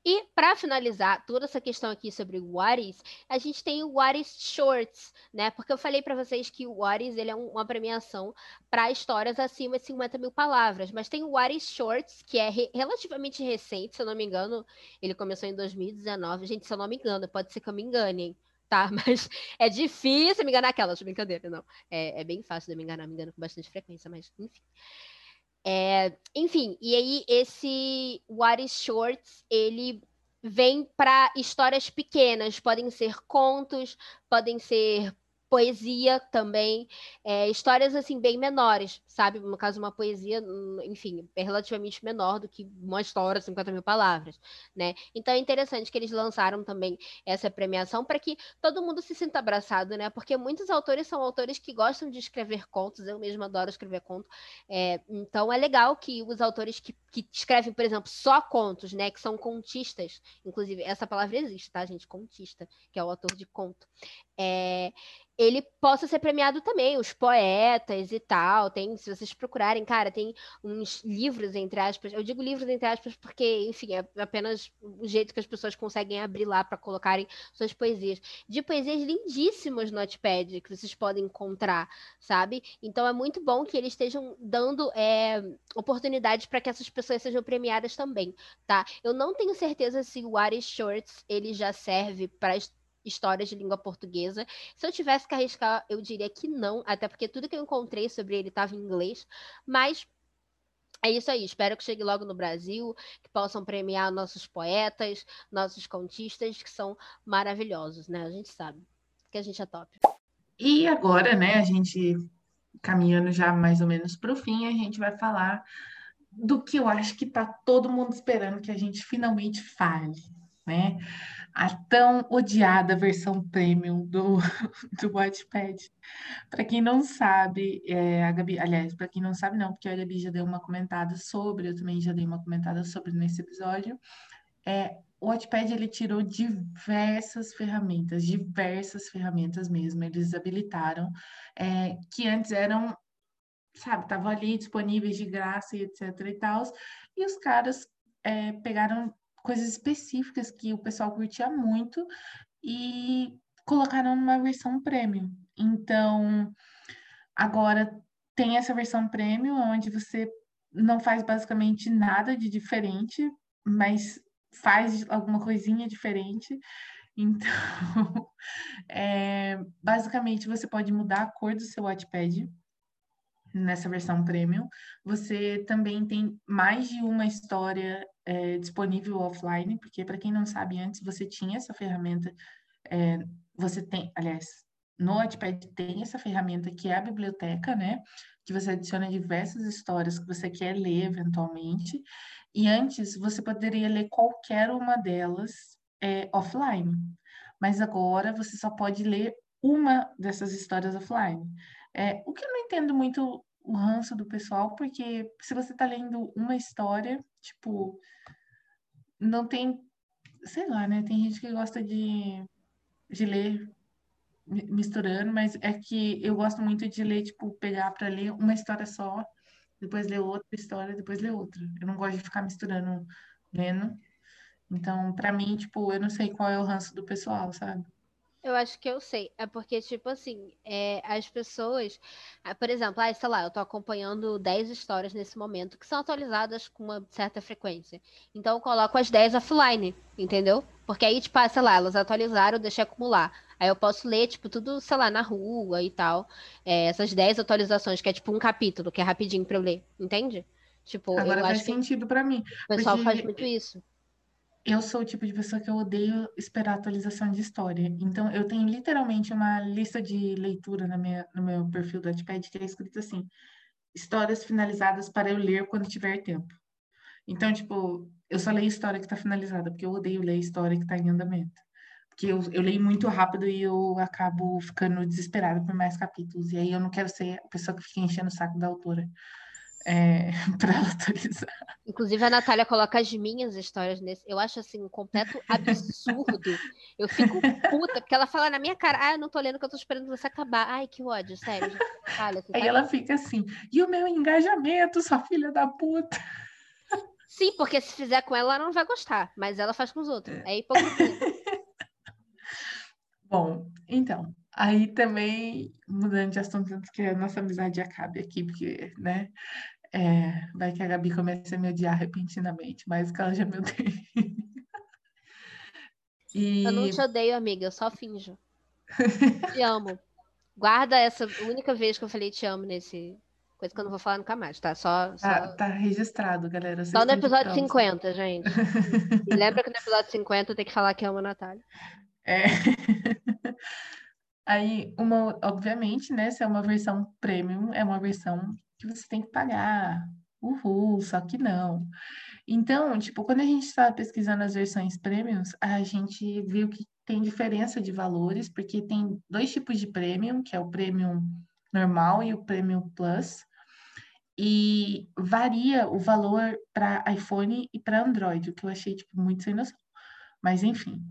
B: E para finalizar toda essa questão aqui sobre o What Is, a gente tem o What Is Shorts, né? Porque eu falei para vocês que o What Is, ele é uma premiação para histórias acima de 50 mil palavras, mas tem o What Is Shorts, que é re relativamente recente, se eu não me engano, ele começou em 2019. Gente, se eu não me engano, pode ser que eu me engane, hein? tá? *laughs* Mas é difícil me enganar aquelas, brincadeira, não. É, é bem fácil de me enganar, me engano com bastante frequência, mas enfim. É, enfim, e aí esse What is Shorts, ele vem para histórias pequenas, podem ser contos, podem ser poesia também, é, histórias assim bem menores, sabe? No caso, uma poesia, hum, enfim, é relativamente menor do que uma história, 50 mil palavras, né? Então é interessante que eles lançaram também essa premiação para que todo mundo se sinta abraçado, né? Porque muitos autores são autores que gostam de escrever contos, eu mesma adoro escrever conto, é, então é legal que os autores que, que escrevem, por exemplo, só contos, né? Que são contistas, inclusive essa palavra existe, tá, gente? Contista, que é o autor de conto. É, ele possa ser premiado também, os poetas e tal. Tem, se vocês procurarem, cara, tem uns livros, entre aspas. Eu digo livros, entre aspas, porque, enfim, é apenas o jeito que as pessoas conseguem abrir lá para colocarem suas poesias. De poesias lindíssimas no Notepad, que vocês podem encontrar, sabe? Então é muito bom que eles estejam dando é, oportunidades para que essas pessoas sejam premiadas também, tá? Eu não tenho certeza se o Ares Shorts ele já serve para histórias de língua portuguesa. Se eu tivesse que arriscar, eu diria que não, até porque tudo que eu encontrei sobre ele estava em inglês, mas é isso aí, espero que chegue logo no Brasil, que possam premiar nossos poetas, nossos contistas, que são maravilhosos, né? A gente sabe que a gente é top.
A: E agora, né, a gente caminhando já mais ou menos para o fim, a gente vai falar do que eu acho que está todo mundo esperando que a gente finalmente fale, né? A tão odiada versão premium do, *laughs* do Wattpad. Para quem não sabe, é, a Gabi, aliás, para quem não sabe, não, porque a Gabi já deu uma comentada sobre, eu também já dei uma comentada sobre nesse episódio. É, o Wattpad ele tirou diversas ferramentas, diversas ferramentas mesmo, eles habilitaram, é, que antes eram, sabe, estavam ali disponíveis de graça e etc e tal, e os caras é, pegaram coisas específicas que o pessoal curtia muito e colocaram numa versão premium. Então, agora tem essa versão premium onde você não faz basicamente nada de diferente, mas faz alguma coisinha diferente. *laughs* Então, é, basicamente você pode mudar a cor do seu Wattpad nessa versão premium. Você também tem mais de uma história é, disponível offline, porque para quem não sabe, antes você tinha essa ferramenta, é, você tem, aliás, no Wattpad tem essa ferramenta que é a biblioteca, né? Que você adiciona diversas histórias que você quer ler eventualmente. E antes você poderia ler qualquer uma delas é, offline. Mas agora você só pode ler uma dessas histórias offline. É, o que eu não entendo muito o ranço do pessoal, porque se você está lendo uma história, tipo, não tem, sei lá, né? Tem gente que gosta de, de ler misturando, mas é que eu gosto muito de ler, tipo, pegar para ler uma história só, depois ler outra história, depois ler outra. Eu não gosto de ficar misturando lendo. Então, para mim, tipo, eu não sei qual é o ranço do pessoal, sabe?
B: Eu acho que eu sei. É porque, tipo assim, é, as pessoas. ah, Por exemplo, ah, sei lá, eu tô acompanhando 10 histórias nesse momento que são atualizadas com uma certa frequência. Então eu coloco as 10 offline, entendeu? Porque aí, tipo, ah, sei lá, elas atualizaram, eu deixei acumular. Aí eu posso ler, tipo, tudo, sei lá, na rua e tal. É, essas 10 atualizações, que é tipo um capítulo, que é rapidinho pra eu ler, entende? Tipo,
A: Agora
B: eu
A: faz
B: acho que
A: sentido pra mim,
B: o pessoal faz
A: porque
B: muito isso.
A: Eu sou o tipo de pessoa que eu odeio esperar atualização de história. Então, eu tenho literalmente uma lista de leitura na minha, no meu perfil do Wattpad que é escrito assim: histórias finalizadas para eu ler quando tiver tempo. Então, tipo, eu só leio história que está finalizada, porque eu odeio ler história que está em andamento. Porque eu, eu leio muito rápido e eu acabo ficando desesperada por mais capítulos. E aí eu não quero ser a pessoa que fica enchendo o saco da autora é, *laughs* para ela atualizar.
B: Inclusive, a Natália coloca as minhas histórias nesse. Eu acho assim um completo absurdo. Eu fico puta, porque ela fala na minha cara: Ah, eu não tô lendo que eu tô esperando você acabar. Ai, que ódio, sério. Natália,
A: Aí
B: tá-
A: ela fica assim, e o meu engajamento, sua filha da puta.
B: Sim, porque se fizer com ela, ela não vai gostar, mas ela faz com os outros. É hipocrisia. *laughs*
A: Bom, então, aí também, mudando de assunto que a nossa amizade acabe aqui, porque, né, é, vai que a Gabi comece a me odiar repentinamente, mais do que ela já me odeia. *laughs*
B: Eu não
A: E
B: te odeio, amiga, eu só finjo. Te amo. Guarda essa única vez que eu falei te amo nesse. Coisa que eu não vou falar nunca mais, tá? Só, só,
A: tá, tá registrado, galera. Vocês
B: só no episódio
A: prova.
B: 50, gente. *laughs* E lembra que no episódio 50 tem que falar que amo a Natália.
A: É. *laughs* Aí, uma, obviamente, né, se é uma versão premium, é uma versão que você tem que pagar. Uhul, só que não. Então, tipo, quando a gente estava pesquisando as versões premiums, a gente viu que tem diferença de valores, porque tem dois tipos de premium, que é o premium normal e o premium plus, e varia o valor para iPhone e para Android, o que eu achei, tipo, muito sem noção. Mas, enfim.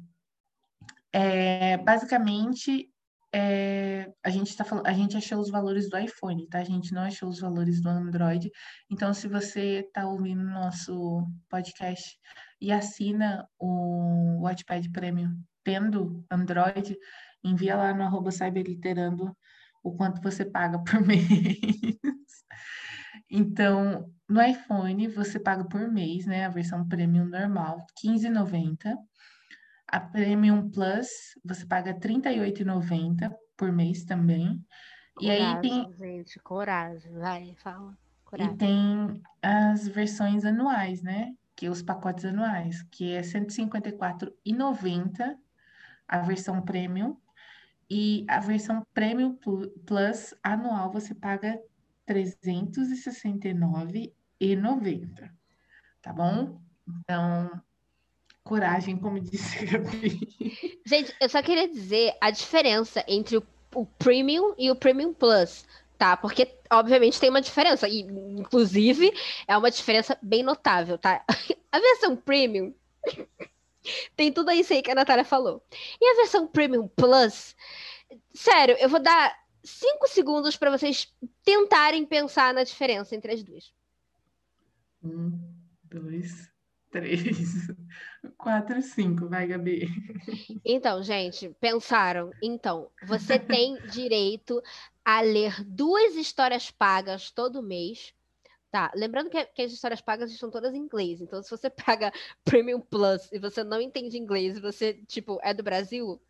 A: É, basicamente, é, a gente tá falando, a gente achou os valores do iPhone, tá? A gente não achou os valores do Android. Então, se você está ouvindo nosso podcast e assina o Wattpad Premium tendo Android, envia lá no arroba cyberliterando o quanto você paga por *laughs* mês. Então, no iPhone, você paga por mês, né? A versão Premium normal, R$ 15,90. A Premium Plus, você paga R$ 38,90 por mês também. E aí tem,
B: Coragem, gente, coragem. Vai, fala.
A: e
B: Coragem.
A: tem as versões anuais, né? Que os pacotes anuais, que é R$ 154,90 a versão Premium. E a versão Premium Plu- Plus anual você paga R$ 369,90. Tá bom? Então, coragem, como disse a Gabi.
B: Gente, eu só queria dizer a diferença entre o, o Premium e o Premium Plus, tá? Porque, obviamente, tem uma diferença. E, inclusive, é uma diferença bem notável, tá? *laughs* A versão Premium *laughs* tem tudo isso aí que a Natália falou. E a versão Premium Plus, sério, eu vou dar cinco segundos para vocês tentarem pensar na diferença entre as duas.
A: Um, dois, três, quatro, cinco. Vai, Gabi.
B: Então, gente, pensaram? Então, você tem *laughs* direito a ler duas histórias pagas todo mês. Tá, lembrando que, que as histórias pagas estão todas em inglês. Então, se você *laughs* paga Premium Plus e você não entende inglês e você, tipo, é do Brasil,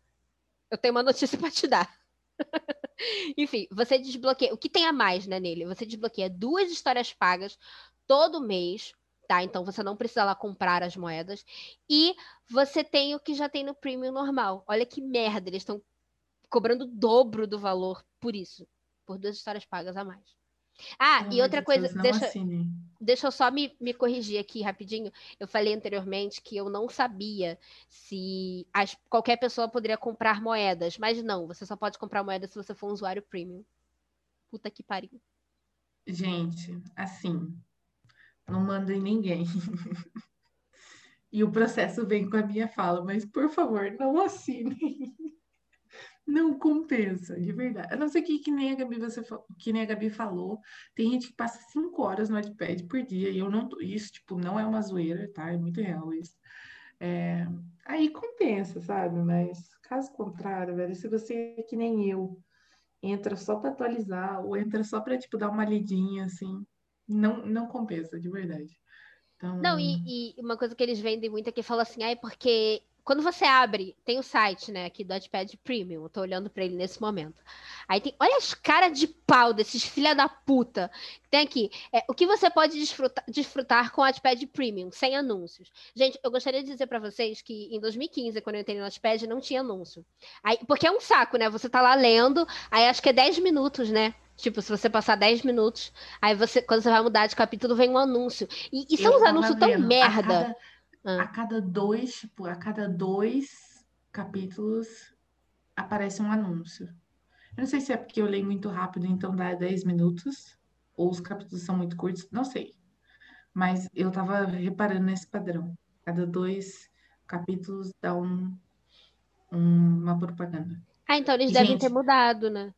B: eu tenho uma notícia *laughs* para te dar. Enfim, você desbloqueia. O que tem a mais, né, nele? Você desbloqueia duas histórias pagas todo mês, tá? Então você não precisa lá comprar as moedas. E você tem o que já tem no Premium normal. Olha que merda, eles estão cobrando o dobro do valor por isso. Por duas histórias pagas a mais. Ah, e outra coisa, deixa,
A: assinem.
B: Deixa eu só me, me corrigir aqui rapidinho. Eu falei anteriormente que eu não sabia se as- qualquer pessoa poderia comprar moedas, mas não, você só pode comprar moedas se você for um usuário premium. Puta que pariu.
A: Gente, assim, não mando em ninguém. *laughs* E o processo vem com a minha fala, mas por favor, não assinem. *laughs* Não compensa, de verdade. A não ser que, que nem a Gabi, você, que nem a Gabi falou, tem gente que passa cinco horas no Wattpad por dia, e eu não, isso, tipo, não é uma zoeira, tá? É muito real isso. É, aí compensa, sabe? Mas caso contrário, velho, se você é que nem eu, entra só para atualizar ou entra só para tipo dar uma lidinha assim, não não compensa de verdade. Então...
B: Não, e, e, uma coisa que eles vendem muito é que fala assim, ah, é porque quando você abre, tem o site, né, aqui do Adpad Premium, eu tô olhando para ele nesse momento. Aí tem, olha as caras de pau desses filha da puta. Tem aqui, é, o que você pode desfrutar, desfrutar com o Adpad Premium, sem anúncios. Gente, eu gostaria de dizer para vocês que em 2015, quando eu entrei no Adpad, não tinha anúncio. Aí, porque é um saco, né, você tá lá lendo, aí acho que é 10 minutos, né, Tipo, se você passar 10 minutos, aí você, quando você vai mudar de capítulo, vem um anúncio. E, e são uns anúncios tão merda.
A: Ah. A cada dois, tipo, a cada dois capítulos aparece um anúncio. Eu não sei se é porque eu leio muito rápido, então dá 10 minutos, ou os capítulos são muito curtos, não sei. Mas eu tava reparando nesse padrão. Cada dois capítulos dá um, um uma propaganda.
B: Ah, então eles devem ter mudado, né?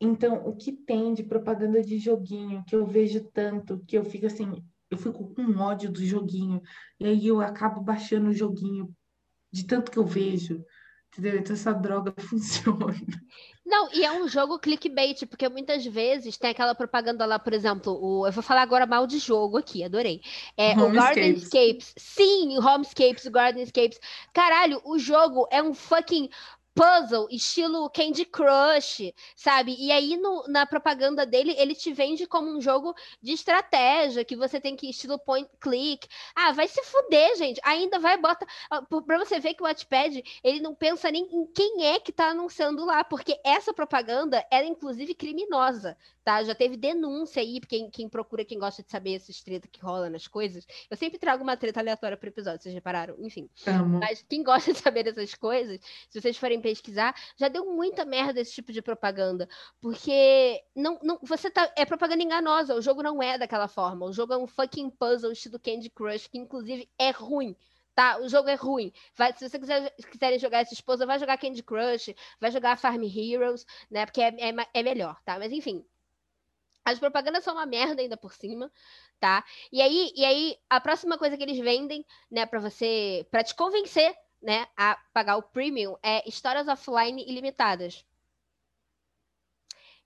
A: Então, o que tem de propaganda de joguinho que eu vejo tanto que eu fico assim, eu fico com ódio do joguinho. E aí eu acabo baixando o joguinho de tanto que eu vejo. Entendeu? Então essa droga *laughs* funciona.
B: Não, e é um jogo clickbait, porque muitas vezes tem aquela propaganda lá, por exemplo, o, eu vou falar agora mal de jogo aqui, adorei. É, o Gardenscapes. Sim, Homescapes, o Gardenscapes. Caralho, o jogo é um fucking puzzle, estilo Candy Crush, sabe? E aí no, na propaganda dele, ele te vende como um jogo de estratégia, que você tem que estilo point click. Ah, vai se fuder, gente. Ainda vai bota para você ver que o Wattpad, ele não pensa nem em quem é que tá anunciando lá, porque essa propaganda era inclusive criminosa, tá? Já teve denúncia aí, quem, quem procura, quem gosta de saber esses treta que rola nas coisas. Eu sempre trago uma treta aleatória pro episódio, vocês repararam? Enfim.
A: Amo.
B: Mas quem gosta de saber dessas coisas, se vocês forem pesquisar, já deu muita merda esse tipo de propaganda. Porque não, não, você tá. É propaganda enganosa. O jogo não é daquela forma. O jogo é um fucking puzzle estilo Candy Crush, que inclusive é ruim tá? O jogo é ruim. Vai, se você quiser quiserem jogar essa esposa, vai jogar Candy Crush, vai jogar Farm Heroes, né? Porque é, é, é, melhor, tá? Mas enfim. As propagandas são uma merda ainda por cima, tá? E aí, e aí a próxima coisa que eles vendem, né, para você, para te convencer né, a pagar o premium é histórias offline ilimitadas.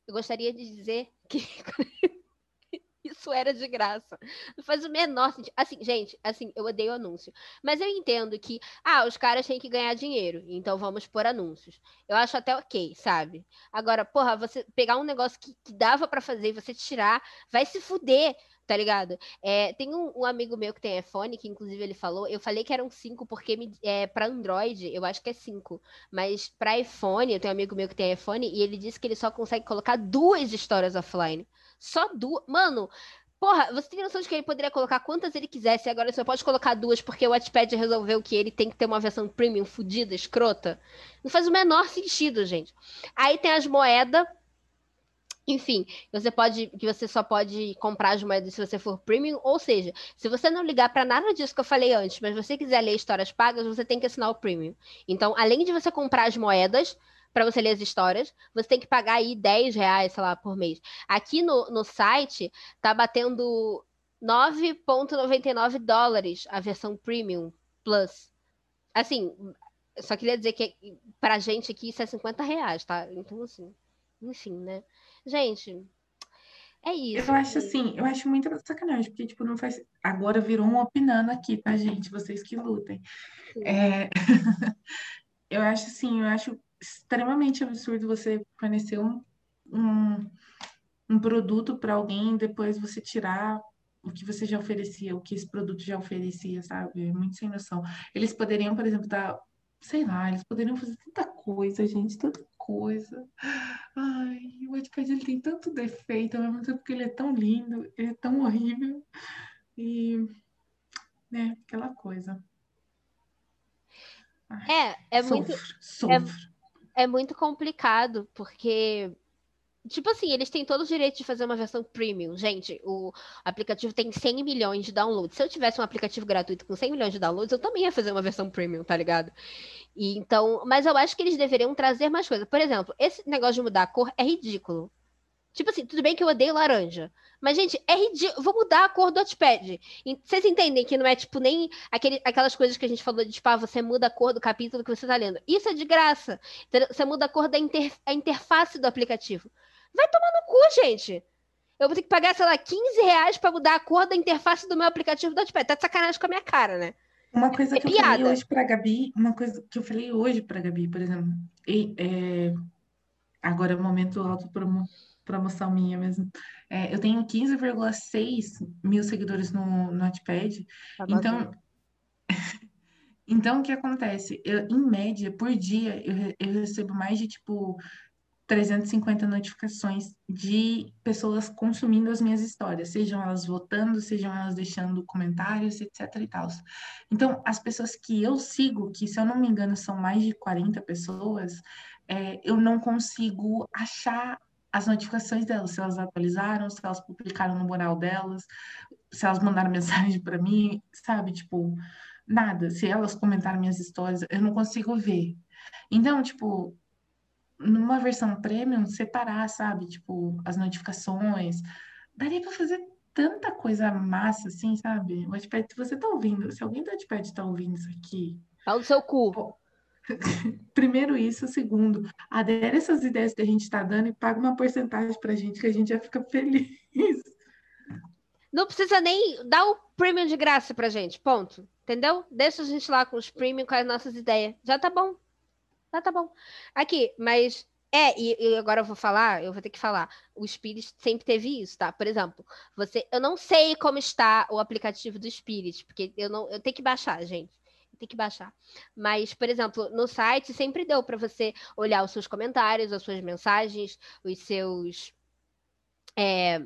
B: Eu gostaria de dizer que *laughs* *laughs* isso era de graça. Não faz o menor sentido. Assim, gente, assim, eu odeio anúncio. Mas eu entendo que, ah, os caras têm que ganhar dinheiro, então vamos por anúncios. Eu acho até ok, sabe? Agora, porra, você pegar um negócio que, que dava para fazer e você tirar, vai se fuder tá ligado? É, tem um, um, amigo meu que tem iPhone, que inclusive ele falou, eu falei que eram cinco, porque me, é, para Android eu acho que é cinco, mas para iPhone, eu tenho um amigo meu que tem iPhone, e ele disse que ele só consegue colocar duas histórias offline. Só duas. Mano, porra, você tem noção de que ele poderia colocar quantas ele quisesse, agora ele só pode colocar duas, porque o Wattpad resolveu que ele tem que ter uma versão premium fodida, escrota. Não faz o menor sentido, gente. Aí tem as moedas enfim, você pode, que você só pode comprar as moedas se você for premium, ou seja, se você não ligar para nada disso que eu falei antes, mas você quiser ler histórias pagas, você tem que assinar o premium. Então, além de você comprar as moedas para você ler as histórias, você tem que pagar aí 10 reais, sei lá, por mês. Aqui no, no site tá batendo 9,99 dólares a versão premium plus. Assim, só queria dizer que pra gente aqui isso é 50 reais, tá? Então, assim, enfim, né? Gente, é isso.
A: Eu acho assim, eu acho muito sacanagem, porque, tipo, não faz. Agora virou um opinando aqui, tá, gente? Vocês que lutem. É... *laughs* eu acho assim, eu acho extremamente absurdo você fornecer um, um, um produto para alguém e depois você tirar o que você já oferecia, o que esse produto já oferecia, sabe? É muito sem noção. Eles poderiam, por exemplo, dar, sei lá, eles poderiam fazer tanta coisa, gente, tanta coisa. Ai, o Wattpad ele tem tanto defeito, ao mesmo tempo que ele é tão lindo, ele é tão horrível. E, né, aquela coisa.
B: Ai, é, é sofro, muito. Sofro. É, é muito complicado, porque Tipo assim, eles têm todo o direito de fazer uma versão premium. Gente, o aplicativo tem 100 milhões de downloads. Se eu tivesse um aplicativo gratuito com 100 milhões de downloads, eu também ia fazer uma versão premium, tá ligado? E, então, mas eu acho que eles deveriam trazer mais coisas. Por exemplo, esse negócio de mudar a cor é ridículo. Tipo assim, tudo bem que eu odeio laranja. Mas, gente, é ridículo. Vou mudar a cor do Notepad. Vocês entendem que não é, tipo, nem aquele, aquelas coisas que a gente falou de, tipo, ah, você muda a cor do capítulo que você tá lendo. Isso é de graça. Você muda a cor da inter, a interface do aplicativo. Vai tomar no cu, gente. Eu vou ter que pagar, sei lá, 15 reais pra mudar a cor da interface do meu aplicativo do Notepad. Tá de sacanagem com a minha cara, né?
A: Uma coisa é que piada. eu falei hoje pra Gabi, uma coisa que eu falei hoje pra Gabi, por exemplo, e, é, agora é o momento autopromoção minha mesmo. É, eu tenho 15,6 mil seguidores no, no Notepad. Tá então, *laughs* então, o que acontece? Eu, em média, por dia, eu, eu recebo mais de, tipo, 350 notificações de pessoas consumindo as minhas histórias, sejam elas votando, sejam elas deixando comentários, etc e tal. Então, as pessoas que eu sigo, que se eu não me engano são mais de 40 pessoas, é, eu não consigo achar as notificações delas, se elas atualizaram, se elas publicaram no mural delas, se elas mandaram *laughs* mensagem para mim, sabe? Tipo, nada. Se elas comentaram minhas histórias, eu não consigo ver. Então, tipo, numa versão premium, separar, sabe? Tipo, as notificações. Daria para fazer tanta coisa massa, assim, sabe? O Wattpad, se você tá ouvindo, se alguém do Wattpad tá ouvindo isso aqui...
B: Fala do seu cu. *laughs*
A: Primeiro isso, segundo, adere essas ideias que a gente está dando e paga uma porcentagem para a gente, que a gente já fica feliz.
B: Não precisa nem dar o premium de graça pra gente, ponto. Entendeu? Deixa a gente lá com os premium, com as nossas ideias. Já tá bom. Já tá bom. Aqui, mas é, e, e, agora eu vou falar, eu vou ter que falar. O Spirit sempre teve isso, tá? Por exemplo, você, eu não sei como está o aplicativo do Spirit, porque eu não, eu tenho que baixar, gente tem que baixar. Mas, por exemplo, no site sempre deu para você olhar os seus comentários, as suas mensagens, os seus. É,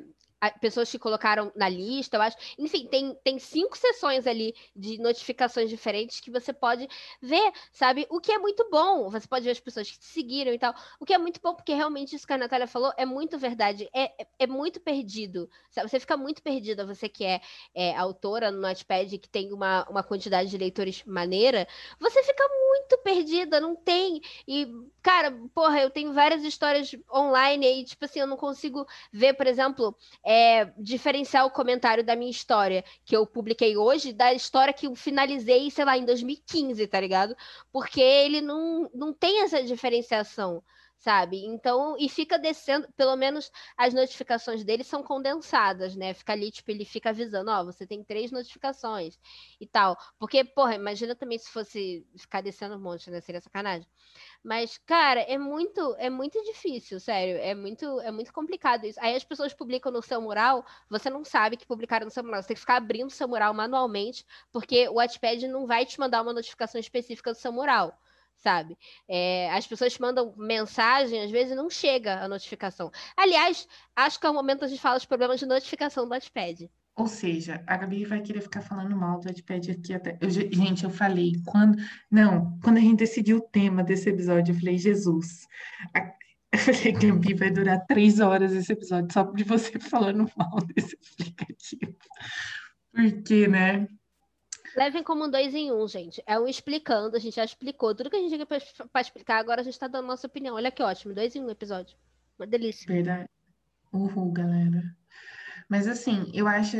B: pessoas que colocaram na lista, eu acho. Enfim, tem, tem cinco sessões ali de notificações diferentes que você pode ver, sabe? O que é muito bom. Você pode ver as pessoas que te seguiram e tal. O que é muito bom, porque realmente isso que a Natália falou é muito verdade. É, é, é muito perdido. Sabe? Você fica muito perdida, você que é, é, autora no Notepad, que tem uma, uma quantidade de leitores maneira, você fica muito perdida, não tem. E, cara, porra, eu tenho várias histórias online aí, tipo assim, eu não consigo ver, por exemplo é, diferenciar o comentário da minha história que eu publiquei hoje da história que eu finalizei, sei lá, em 2015, tá ligado? Porque ele não, não tem essa diferenciação sabe? Então, e fica descendo, pelo menos as notificações dele são condensadas, né? Fica ali, tipo, ele fica avisando, ó, oh, você tem três notificações e tal. Porque, porra, imagina também se fosse ficar descendo um monte, né? Seria sacanagem. Mas, cara, é muito, é muito difícil, sério. É muito, é muito complicado isso. Aí as pessoas publicam no seu mural, você não sabe que publicaram no seu mural. Você tem que ficar abrindo seu mural manualmente, porque o Wattpad não vai te mandar uma notificação específica do seu mural sabe? É, as pessoas mandam mensagem, às vezes não chega a notificação. Aliás, acho que é o momento a gente fala dos problemas de notificação do Notepad.
A: Ou seja, a Gabi vai querer ficar falando mal do Notepad aqui até. Eu, gente, eu falei, quando. Não, quando a gente decidiu o tema desse episódio, eu falei, Jesus. A... *laughs* Eu falei, Gabi, vai durar três horas esse episódio só de você *laughs* falando mal desse aplicativo. Porque, né?
B: Levem como um dois em um, gente. É um explicando, a gente já explicou tudo que a gente tinha para explicar, agora a gente está dando nossa opinião. Olha que ótimo, dois em um episódio. Uma delícia.
A: Verdade. Uhul, galera. Mas assim, eu acho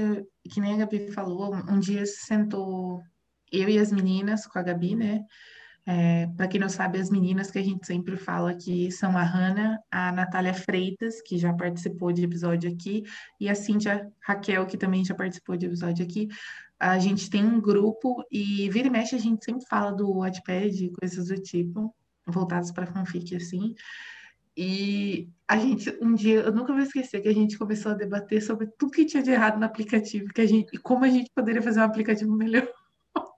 A: que nem a Gabi falou, um dia se sentou eu e as meninas com a Gabi, né? É, para quem não sabe, as meninas que a gente sempre fala aqui são a Hanna, a Natália Freitas, que já participou de episódio aqui, e a Cíntia Raquel, que também já participou de episódio aqui a gente tem um grupo e vira e mexe a gente sempre fala do Wattpad, coisas do tipo, voltadas para fanfic assim. E a gente, um dia, eu nunca vou esquecer que a gente começou a debater sobre tudo que tinha de errado no aplicativo, que a gente, e como a gente poderia fazer um aplicativo melhor. *laughs*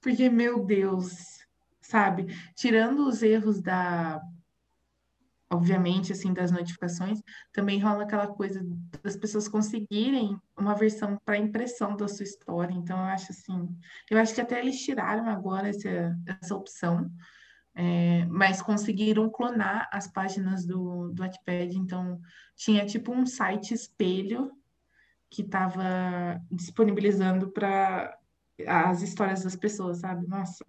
A: Porque, meu Deus, sabe? Tirando os erros da obviamente, assim, das notificações, também rola aquela coisa das pessoas conseguirem uma versão para impressão da sua história. Então, eu acho assim, eu acho que até eles tiraram agora essa, essa opção, é, mas conseguiram clonar as páginas do, do Wattpad. Então, tinha tipo um site espelho que estava disponibilizando para as histórias das pessoas, sabe? Nossa,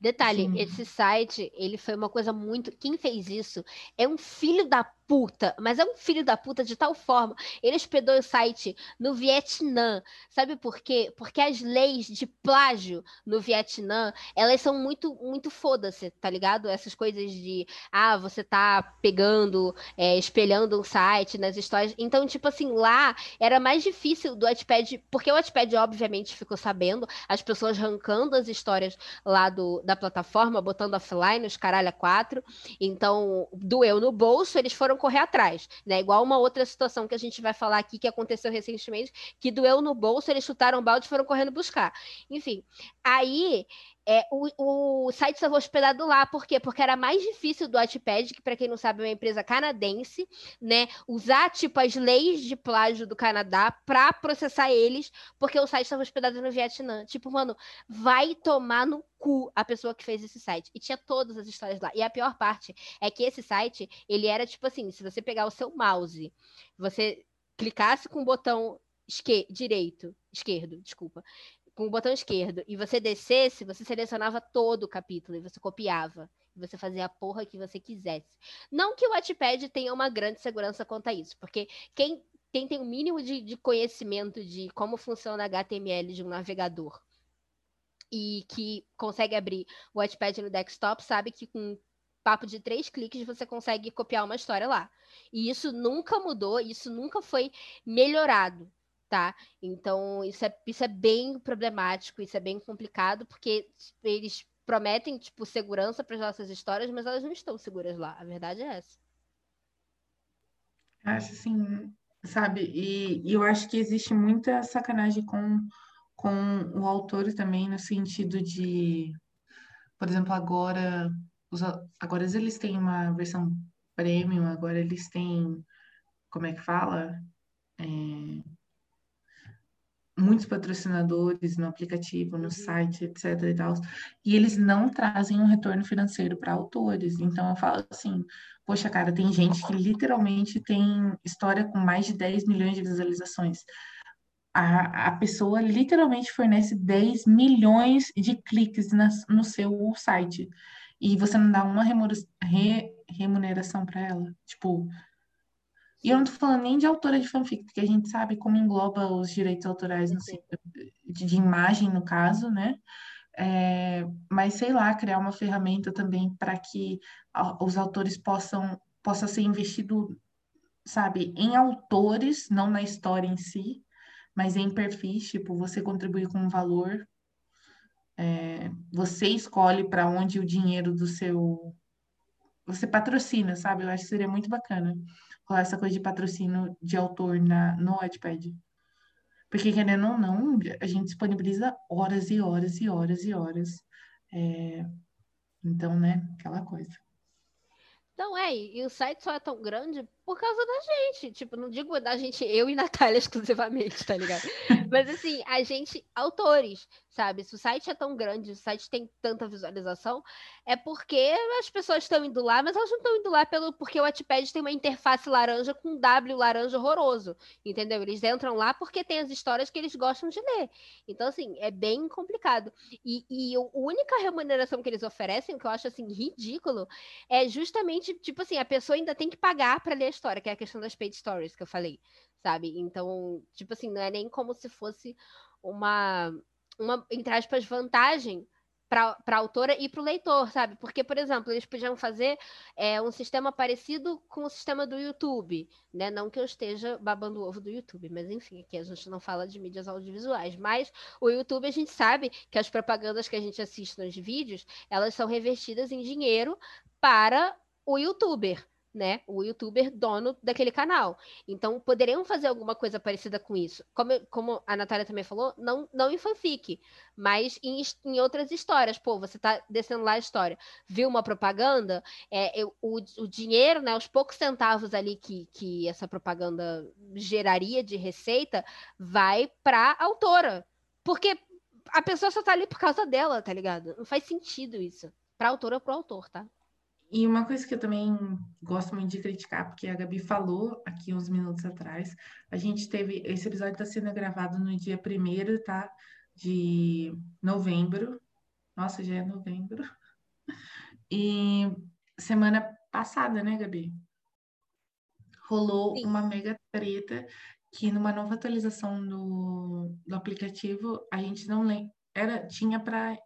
B: Detalhe, Sim. esse site, ele foi uma coisa muito. Quem fez isso é um filho da puta, mas é um filho da puta de tal forma. Ele hospedou o site no Vietnã. Sabe por quê? Porque as leis de plágio no Vietnã, elas são muito, muito foda-se, tá ligado? Essas coisas de, ah, você tá pegando, é, espelhando um site nas histórias. Então, tipo assim, lá era mais difícil do Wattpad, porque o Wattpad, obviamente, ficou sabendo, as pessoas arrancando as histórias lá do, da plataforma, botando offline, os caralho a quatro. Então, doeu no bolso, eles foram correr atrás, né? Igual uma outra situação que a gente vai falar aqui que aconteceu recentemente, que doeu no bolso, eles chutaram o balde e foram correndo buscar. Enfim, aí é, o, o site estava hospedado lá, por quê? Porque era mais difícil do Wattpad, que para quem não sabe é uma empresa canadense, né, usar tipo as leis de plágio do Canadá para processar eles, porque o site estava hospedado no Vietnã. Tipo, mano, vai tomar no cu a pessoa que fez esse site. E tinha todas as histórias lá. E a pior parte é que esse site, ele era tipo assim, se você pegar o seu mouse, você clicasse com o botão esquer direito, esquerdo, desculpa, com o botão esquerdo e você descesse, você selecionava todo o capítulo e você copiava. E você fazia a porra que você quisesse. Não que o Wattpad tenha uma grande segurança quanto a isso, porque quem, quem tem o mínimo de, de conhecimento de como funciona HTML de um navegador e que consegue abrir o Wattpad no desktop, sabe que com papo de três cliques você consegue copiar uma história lá. E isso nunca mudou, isso nunca foi melhorado tá? Então, isso é, isso é bem problemático, isso é bem complicado, porque eles prometem, tipo, segurança para as nossas histórias, mas elas não estão seguras lá. A verdade é essa.
A: Acho assim, sabe? E, e eu acho que existe muita sacanagem com, com o autor também, no sentido de, por exemplo, agora, os, agora eles têm uma versão premium, agora eles têm, como é que fala? É, muitos patrocinadores no aplicativo, no uhum. site, etc. e tal, e eles não trazem um retorno financeiro para autores. Então eu falo assim, poxa, cara, tem gente que literalmente tem história com mais de 10 milhões de visualizações. A, a pessoa literalmente fornece 10 milhões de cliques na, no seu site. E você não dá uma remuneração para ela. Tipo, e eu não tô falando nem de autora de fanfic, porque a gente sabe como engloba os direitos autorais no, de, de imagem, no caso, né? É, mas sei lá, criar uma ferramenta também para que os autores possam possa ser investido, sabe, em autores, não na história em si, mas em perfis, tipo, você contribui com um valor, é, você escolhe para onde o dinheiro do seu você patrocina, sabe? Eu acho que seria muito bacana rolar essa coisa de patrocínio de autor na, no Wattpad. Porque, querendo ou não, a gente disponibiliza horas e horas e horas e horas. É... Então, né, aquela coisa.
B: Não, é, e o site só é tão grande por causa da gente. Tipo, não digo da gente, eu e Natália *laughs* exclusivamente, tá ligado? *laughs* Mas assim, a gente, autores, sabe? Se o site é tão grande, se o site tem tanta visualização, é porque as pessoas estão indo lá, mas elas não estão indo lá pelo porque o Wattpad tem uma interface laranja com um W laranja horroroso, entendeu? Eles entram lá porque tem as histórias que eles gostam de ler. Então, assim, é bem complicado. E, e a única remuneração que eles oferecem, que eu acho, assim, ridículo, é justamente, tipo assim, a pessoa ainda tem que pagar para ler história, que é a questão das paid stories que eu falei, sabe? Então, tipo assim, não é nem como se fosse uma uma, entre aspas, vantagem para a autora e para o leitor, sabe? Porque, por exemplo, eles podiam fazer é, um sistema parecido com o sistema do YouTube, né? Não que eu esteja babando o ovo do YouTube, mas enfim, aqui a gente não fala de mídias audiovisuais. Mas o YouTube a gente sabe que as propagandas que a gente assiste nos vídeos, elas são revertidas em dinheiro para o youtuber né? O youtuber dono daquele canal. Então, poderiam fazer alguma coisa parecida com isso. Como, como a Natália também falou, não, não em fanfic, mas em, em outras histórias. Pô, você tá descendo lá a história, viu uma propaganda, é, eu, o, o dinheiro, né? Os poucos centavos ali que, que essa propaganda geraria de receita vai para a autora. Porque a pessoa só tá ali por causa dela, tá ligado? Não faz sentido isso. Pra autora ou pro autor, tá?
A: E uma coisa que eu também gosto muito de criticar, porque a Gabi falou aqui uns minutos atrás, a gente teve. Esse episódio está sendo gravado no dia 1 tá? De novembro. Nossa, já é novembro. E semana passada, né, Gabi? rolou Sim. uma mega treta que numa nova atualização do, do aplicativo, a gente não lembra. Era, tinha para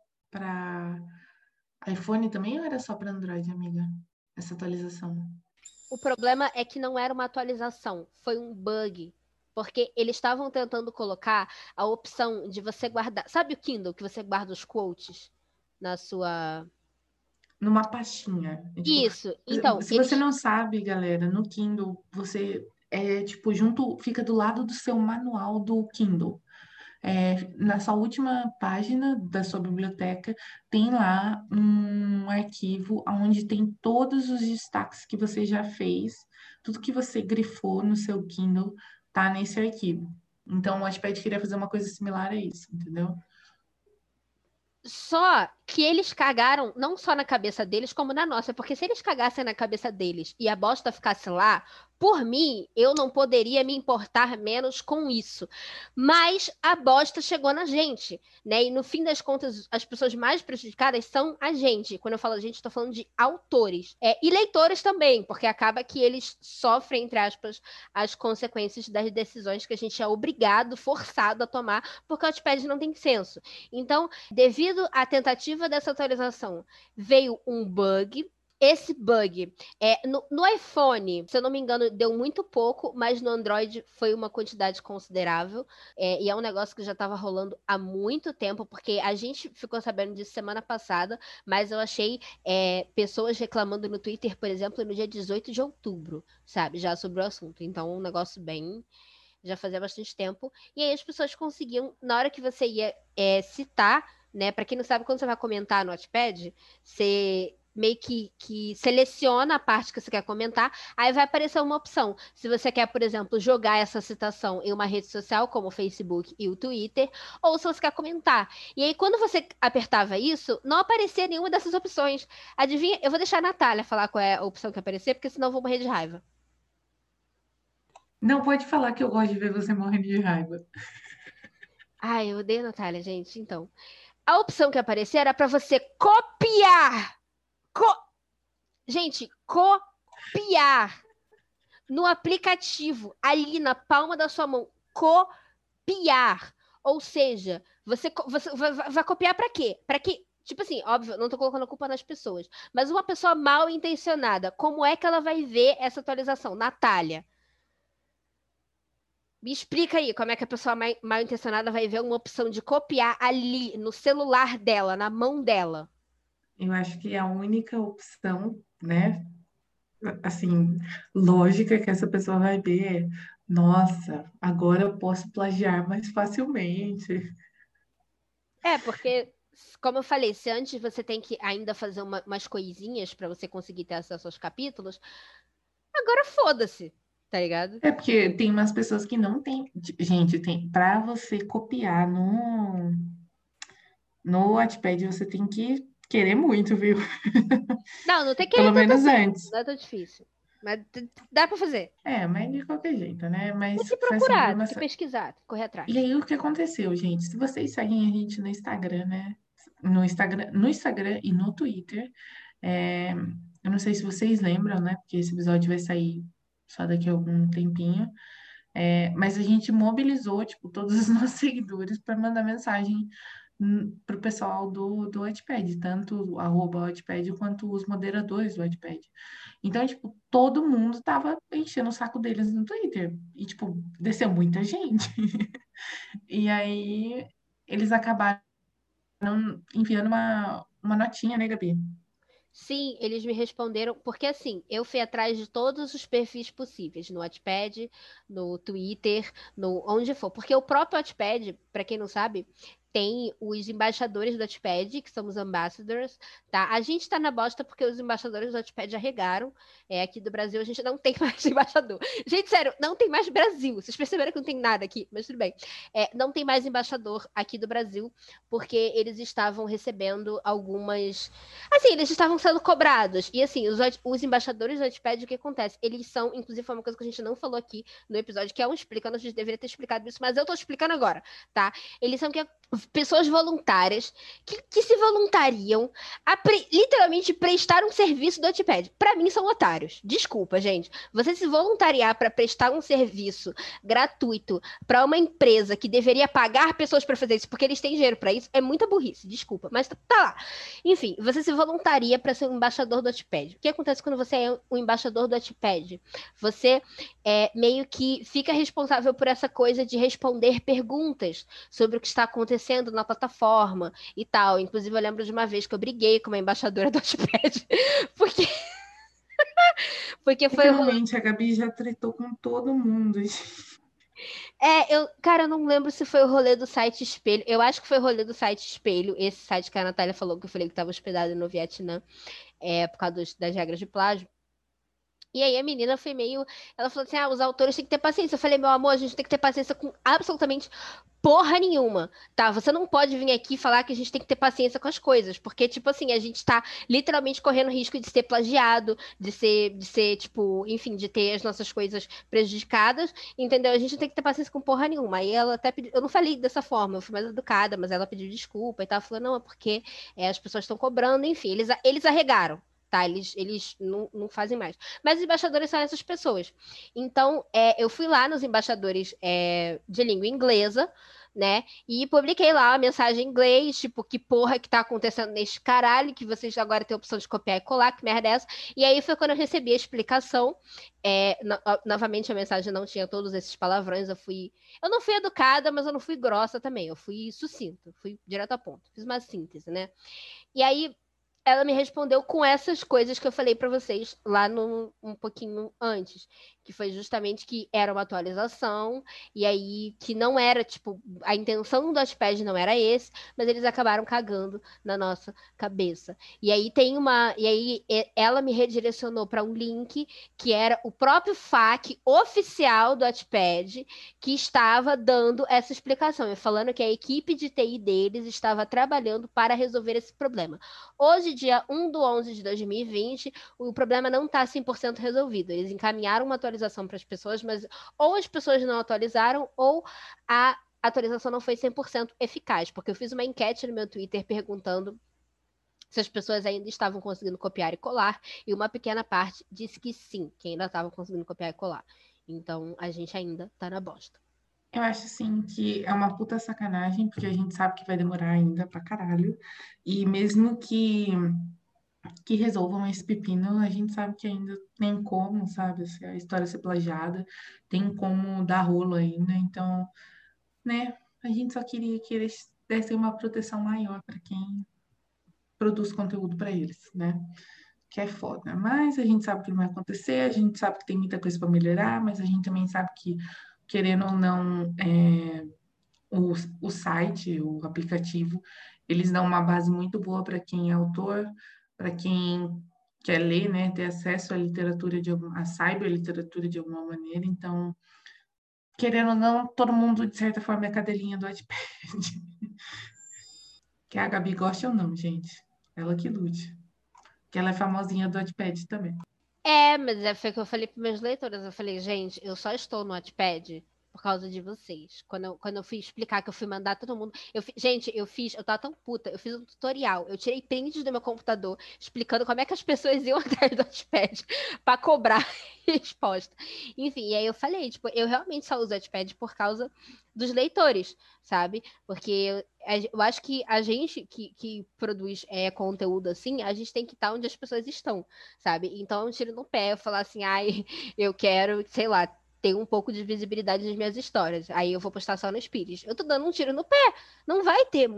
A: iPhone também ou era só para Android, amiga? Essa atualização?
B: O problema é que não era uma atualização, foi um bug. Porque eles estavam tentando colocar a opção de você guardar. Sabe o Kindle que você guarda os quotes na sua.
A: Numa pastinha.
B: É tipo, Isso. Então.
A: Se eles... você não sabe, galera, no Kindle, você é tipo junto, fica do lado do seu manual do Kindle. É, na sua última página da sua biblioteca, tem lá um arquivo onde tem todos os destaques que você já fez, tudo que você grifou no seu Kindle tá nesse arquivo. Então, o Watchpad queria fazer uma coisa similar a isso, entendeu?
B: Só que eles cagaram não só na cabeça deles, como na nossa. Porque se eles cagassem na cabeça deles e a bosta ficasse lá, por mim, eu não poderia me importar menos com isso. Mas a bosta chegou na gente, né? E no fim das contas, as pessoas mais prejudicadas são a gente. Quando eu falo a gente, estou falando de autores. É, e leitores também, porque acaba que eles sofrem, entre aspas, as consequências das decisões que a gente é obrigado, forçado a tomar, porque o Wattpad não tem senso. Então, devido à tentativa dessa atualização, veio um bug esse bug é no, no, iPhone, se eu não me engano, deu muito pouco, mas no Android foi uma quantidade considerável. É, e é um negócio que já estava rolando há muito tempo, porque a gente ficou sabendo disso semana passada, mas eu achei é, pessoas reclamando no Twitter, por exemplo, no dia 18 de outubro, sabe? Já sobre o assunto. Então, um negócio bem já fazia bastante tempo. E aí as pessoas conseguiam, na hora que você ia é, citar, né? Para quem não sabe, quando você vai comentar no Notepad, você meio que, que seleciona a parte que você quer comentar, aí vai aparecer uma opção. Se você quer, por exemplo, jogar essa citação em uma rede social, como o Facebook e o Twitter, ou se você quer comentar. E aí, quando você apertava isso, não aparecia nenhuma dessas opções. Adivinha? Eu vou deixar a Natália falar qual é a opção que aparecer, porque senão eu vou morrer de raiva.
A: Não, pode falar que eu gosto de ver você morrendo de raiva.
B: Ai, eu odeio a Natália, gente. Então, a opção que aparecia era para você copiar Co... Gente, copiar no aplicativo, ali na palma da sua mão. Copiar. Ou seja, você, você vai, vai copiar para quê? Para que Tipo assim, óbvio, não tô colocando a culpa nas pessoas, mas uma pessoa mal intencionada, como é que ela vai ver essa atualização? Natália. Me explica aí como é que a pessoa mal, intencionada vai ver uma opção de copiar ali no celular dela, na mão dela.
A: Eu acho que a única opção, né, assim, lógica que essa pessoa vai ver é, nossa, agora eu posso plagiar mais facilmente.
B: É, porque, como eu falei, se antes você tem que ainda fazer uma, umas coisinhas para você conseguir ter acesso aos capítulos, agora foda-se, tá ligado?
A: É porque tem umas pessoas que não tem. Gente, tem para você copiar no no Wattpad, você tem que querer muito, viu? *laughs*
B: Não, não tem que
A: Pelo menos antes.
B: Não é tão difícil. Mas dá para fazer.
A: É, mas de qualquer jeito, né? Mas
B: tem que procurar, tem que pesquisar, tem que correr atrás.
A: E aí o que aconteceu, gente? Se vocês seguem a gente no Instagram, né? No Instagram, no Instagram e no Twitter, é... eu não sei se vocês lembram, né? Porque esse episódio vai sair só daqui a algum tempinho. É... mas a gente mobilizou, tipo, todos os *laughs* nossos seguidores para mandar mensagem para o pessoal do, do Wattpad, tanto arroba Wattpad quanto os moderadores do Wattpad. Então, tipo, todo mundo tava enchendo o saco deles no Twitter. E, tipo, desceu muita gente. *laughs* e aí, eles acabaram enviando uma, uma notinha, né, Gabi?
B: Sim, eles me responderam, porque assim, eu fui atrás de todos os perfis possíveis, no Wattpad, no Twitter, no onde for, porque o próprio Wattpad, para quem não sabe, tem os embaixadores do Notepad, que são os ambassadors, tá? A gente tá na bosta porque os embaixadores do Notepad arregaram. É, aqui do Brasil a gente não tem *laughs* mais embaixador. Gente, sério, não tem mais Brasil. Vocês perceberam que não tem nada aqui, mas tudo bem. É, não tem mais embaixador aqui do Brasil, porque eles estavam recebendo algumas. Assim, eles estavam sendo cobrados. E assim, os, os embaixadores do Notepad, o que acontece? Eles são, inclusive, foi uma coisa que a gente não falou aqui no episódio, que é um explicando, a gente deveria ter explicado isso, mas eu tô explicando agora, tá? Eles são que pessoas voluntárias que, que se voluntariam a pre, literalmente prestar um serviço do Notepad. Para mim são otários. Desculpa, gente. Você se voluntariar para prestar um serviço gratuito para uma empresa que deveria pagar pessoas para fazer isso porque eles têm dinheiro para isso é muita burrice. Desculpa, mas tá, lá. Enfim, você se voluntaria para ser um embaixador do Notepad. O que acontece quando você é um embaixador do Notepad? Você é meio que fica responsável por essa coisa de responder perguntas sobre o que está acontecendo acontecendo na plataforma e tal. Inclusive, eu lembro de uma vez que eu briguei com uma embaixadora *laughs* do Watchpad, porque.
A: porque foi. Realmente, a Gabi já tretou com todo mundo.
B: É, eu, cara, eu não lembro se foi o rolê do site Espelho. Eu acho que foi o rolê do site Espelho, esse site que a Natália falou que eu falei que estava hospedado no Vietnã, é, por causa dos, das regras de plágio. E aí a menina foi meio. Ela falou assim: ah, os autores têm que ter paciência. Eu falei, meu amor, a gente tem que ter paciência com absolutamente porra nenhuma, tá? Você não pode vir aqui falar que a gente tem que ter paciência com as coisas, porque, tipo assim, a gente tá literalmente correndo risco de ser plagiado, de ser, de ser, tipo, enfim, de ter as nossas coisas prejudicadas, entendeu? A gente não tem que ter paciência com porra nenhuma. Aí ela até pediu, eu não falei dessa forma, eu fui mais educada, mas ela pediu desculpa e tal, falou, não, é porque é, as pessoas estão cobrando, enfim, eles, eles arregaram, tá? Eles, eles não, não fazem mais. Mas os embaixadores são essas pessoas. Então, é, eu fui lá nos embaixadores é, de língua inglesa, né? E publiquei lá uma mensagem em inglês, tipo, que porra que tá acontecendo neste caralho, que vocês agora têm a opção de copiar e colar, que merda é essa? E aí foi quando eu recebi a explicação. É, no, novamente, a mensagem não tinha todos esses palavrões, eu fui. Eu não fui educada, mas eu não fui grossa também, eu fui sucinta, fui direto a ponto, fiz uma síntese, né? E aí ela me respondeu com essas coisas que eu falei para vocês lá no, um pouquinho antes, que foi justamente que era uma atualização, e aí que não era, tipo, a intenção do Dotpad não era esse, mas eles acabaram cagando na nossa cabeça. E aí tem uma. E aí ela me redirecionou para um link que era o próprio FAQ oficial do Dotpad, que estava dando essa explicação, e falando que a equipe de TI deles estava trabalhando para resolver esse problema. Hoje, dia 1 do 11 de 2020, o problema não está 100% resolvido. Eles encaminharam uma atualização atualização para as pessoas, mas ou as pessoas não atualizaram ou a atualização não foi 100% eficaz, porque eu fiz uma enquete no meu Twitter perguntando se as pessoas ainda estavam conseguindo copiar e colar, e uma pequena parte disse que sim, que ainda estavam conseguindo copiar e colar. Então a gente ainda tá na bosta.
A: Eu acho assim que é uma puta sacanagem, porque a gente sabe que vai demorar ainda pra caralho. E mesmo que que resolvam esse pepino, a gente sabe que ainda tem como, sabe, a história ser plagiada, tem como dar rolo ainda, então, né, a gente só queria que eles dessem uma proteção maior para quem produz conteúdo para eles, né? Que é foda. Mas a gente sabe que não vai acontecer, a gente sabe que tem muita coisa para melhorar, mas a gente também sabe que, querendo ou não, é, o, o site, o aplicativo, eles dão uma base muito boa para quem é autor, para quem quer ler, né, ter acesso à literatura de alguma, à cyberliteratura de alguma maneira. Então, querendo ou não, todo mundo de certa forma é cadelinha do iPad. *laughs* que a Gabi goste ou não, gente. Ela que lute. Que ela é famosinha do iPad também.
B: É, mas é, foi o que eu falei para meus leitores. Eu falei, gente, eu só estou no Wattpad por causa de vocês. Quando eu, quando eu fui explicar que eu fui mandar todo mundo. Eu, gente, eu fiz, eu tava tão puta, eu fiz um tutorial. Eu tirei prints do meu computador explicando como é que as pessoas *laughs* iam atrás do Notepad para cobrar *laughs* resposta. Enfim, e aí eu falei, tipo, eu realmente só uso o Notepad por causa dos leitores, sabe? Porque eu, eu acho que a gente que, que produz é, conteúdo assim, a gente tem que estar onde as pessoas estão, sabe? Então eu tiro no pé, eu falar assim, ai, *laughs* eu quero, sei lá, ter um pouco de visibilidade nas minhas histórias. Aí eu vou postar só no Spires. Eu tô dando um tiro no pé. Não vai ter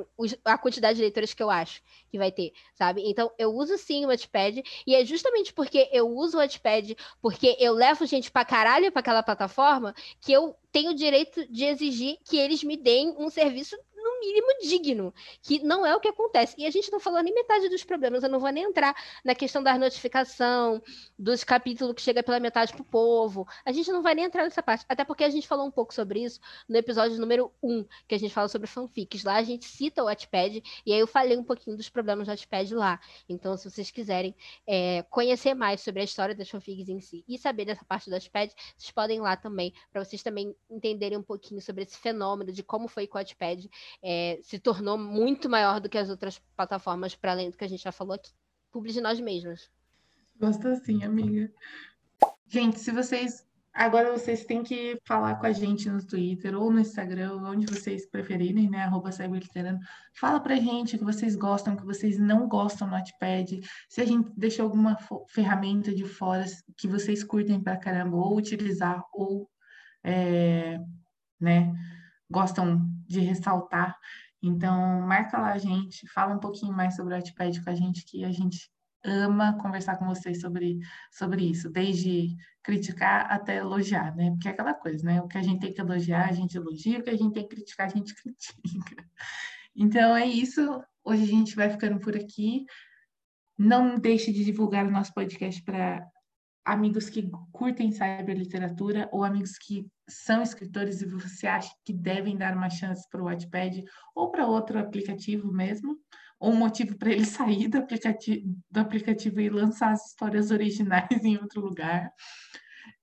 B: a quantidade de leitores que eu acho que vai ter, sabe? Então eu uso sim o Wattpad e é justamente porque eu uso o Wattpad, porque eu levo gente pra caralho pra aquela plataforma, que eu tenho o direito de exigir que eles me deem um serviço mínimo digno, que não é o que acontece. E a gente não falou nem metade dos problemas, eu não vou nem entrar na questão da notificação, dos capítulos que chega pela metade pro povo. A gente não vai nem entrar nessa parte, até porque a gente falou um pouco sobre isso no episódio número 1, que a gente fala sobre fanfics. Lá a gente cita o Wattpad, e aí eu falei um pouquinho dos problemas do Wattpad lá. Então, se vocês quiserem é, conhecer mais sobre a história das fanfics em si e saber dessa parte do Wattpad, vocês podem ir lá também, para vocês também entenderem um pouquinho sobre esse fenômeno de como foi com o Wattpad. É, é, se tornou muito maior do que as outras plataformas, para além do que a gente já falou aqui. Publi de nós mesmos.
A: Gosto assim, amiga. Gente, se vocês Agora vocês têm que falar com a gente no Twitter ou no Instagram, onde vocês preferirem, né? Arroba Cyberliterano. Fala pra gente o que vocês gostam, o que vocês não gostam no Notepad. Se a gente deixou alguma ferramenta de fora que vocês curtem pra caramba, ou utilizar, ou é, né, gostam de ressaltar. Então, marca lá a gente, fala um pouquinho mais sobre o Notepad com a gente, que a gente ama conversar com vocês sobre, sobre isso, desde criticar até elogiar, né? Porque é aquela coisa, né? O que a gente tem que elogiar, a gente elogia, o que a gente tem que criticar, a gente *laughs* critica. Então é isso. Hoje a gente vai ficando por aqui. Não deixe de divulgar o nosso podcast para amigos que curtem cyberliteratura ou amigos que são escritores e você acha que devem dar uma chance para o Wattpad ou para outro aplicativo mesmo ou um motivo para ele *laughs* sair do aplicativo, do aplicativo e lançar as histórias originais *laughs* em outro lugar.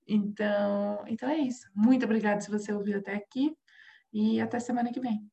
A: Então, então é isso. Muito obrigada se você ouviu até aqui e até semana que vem.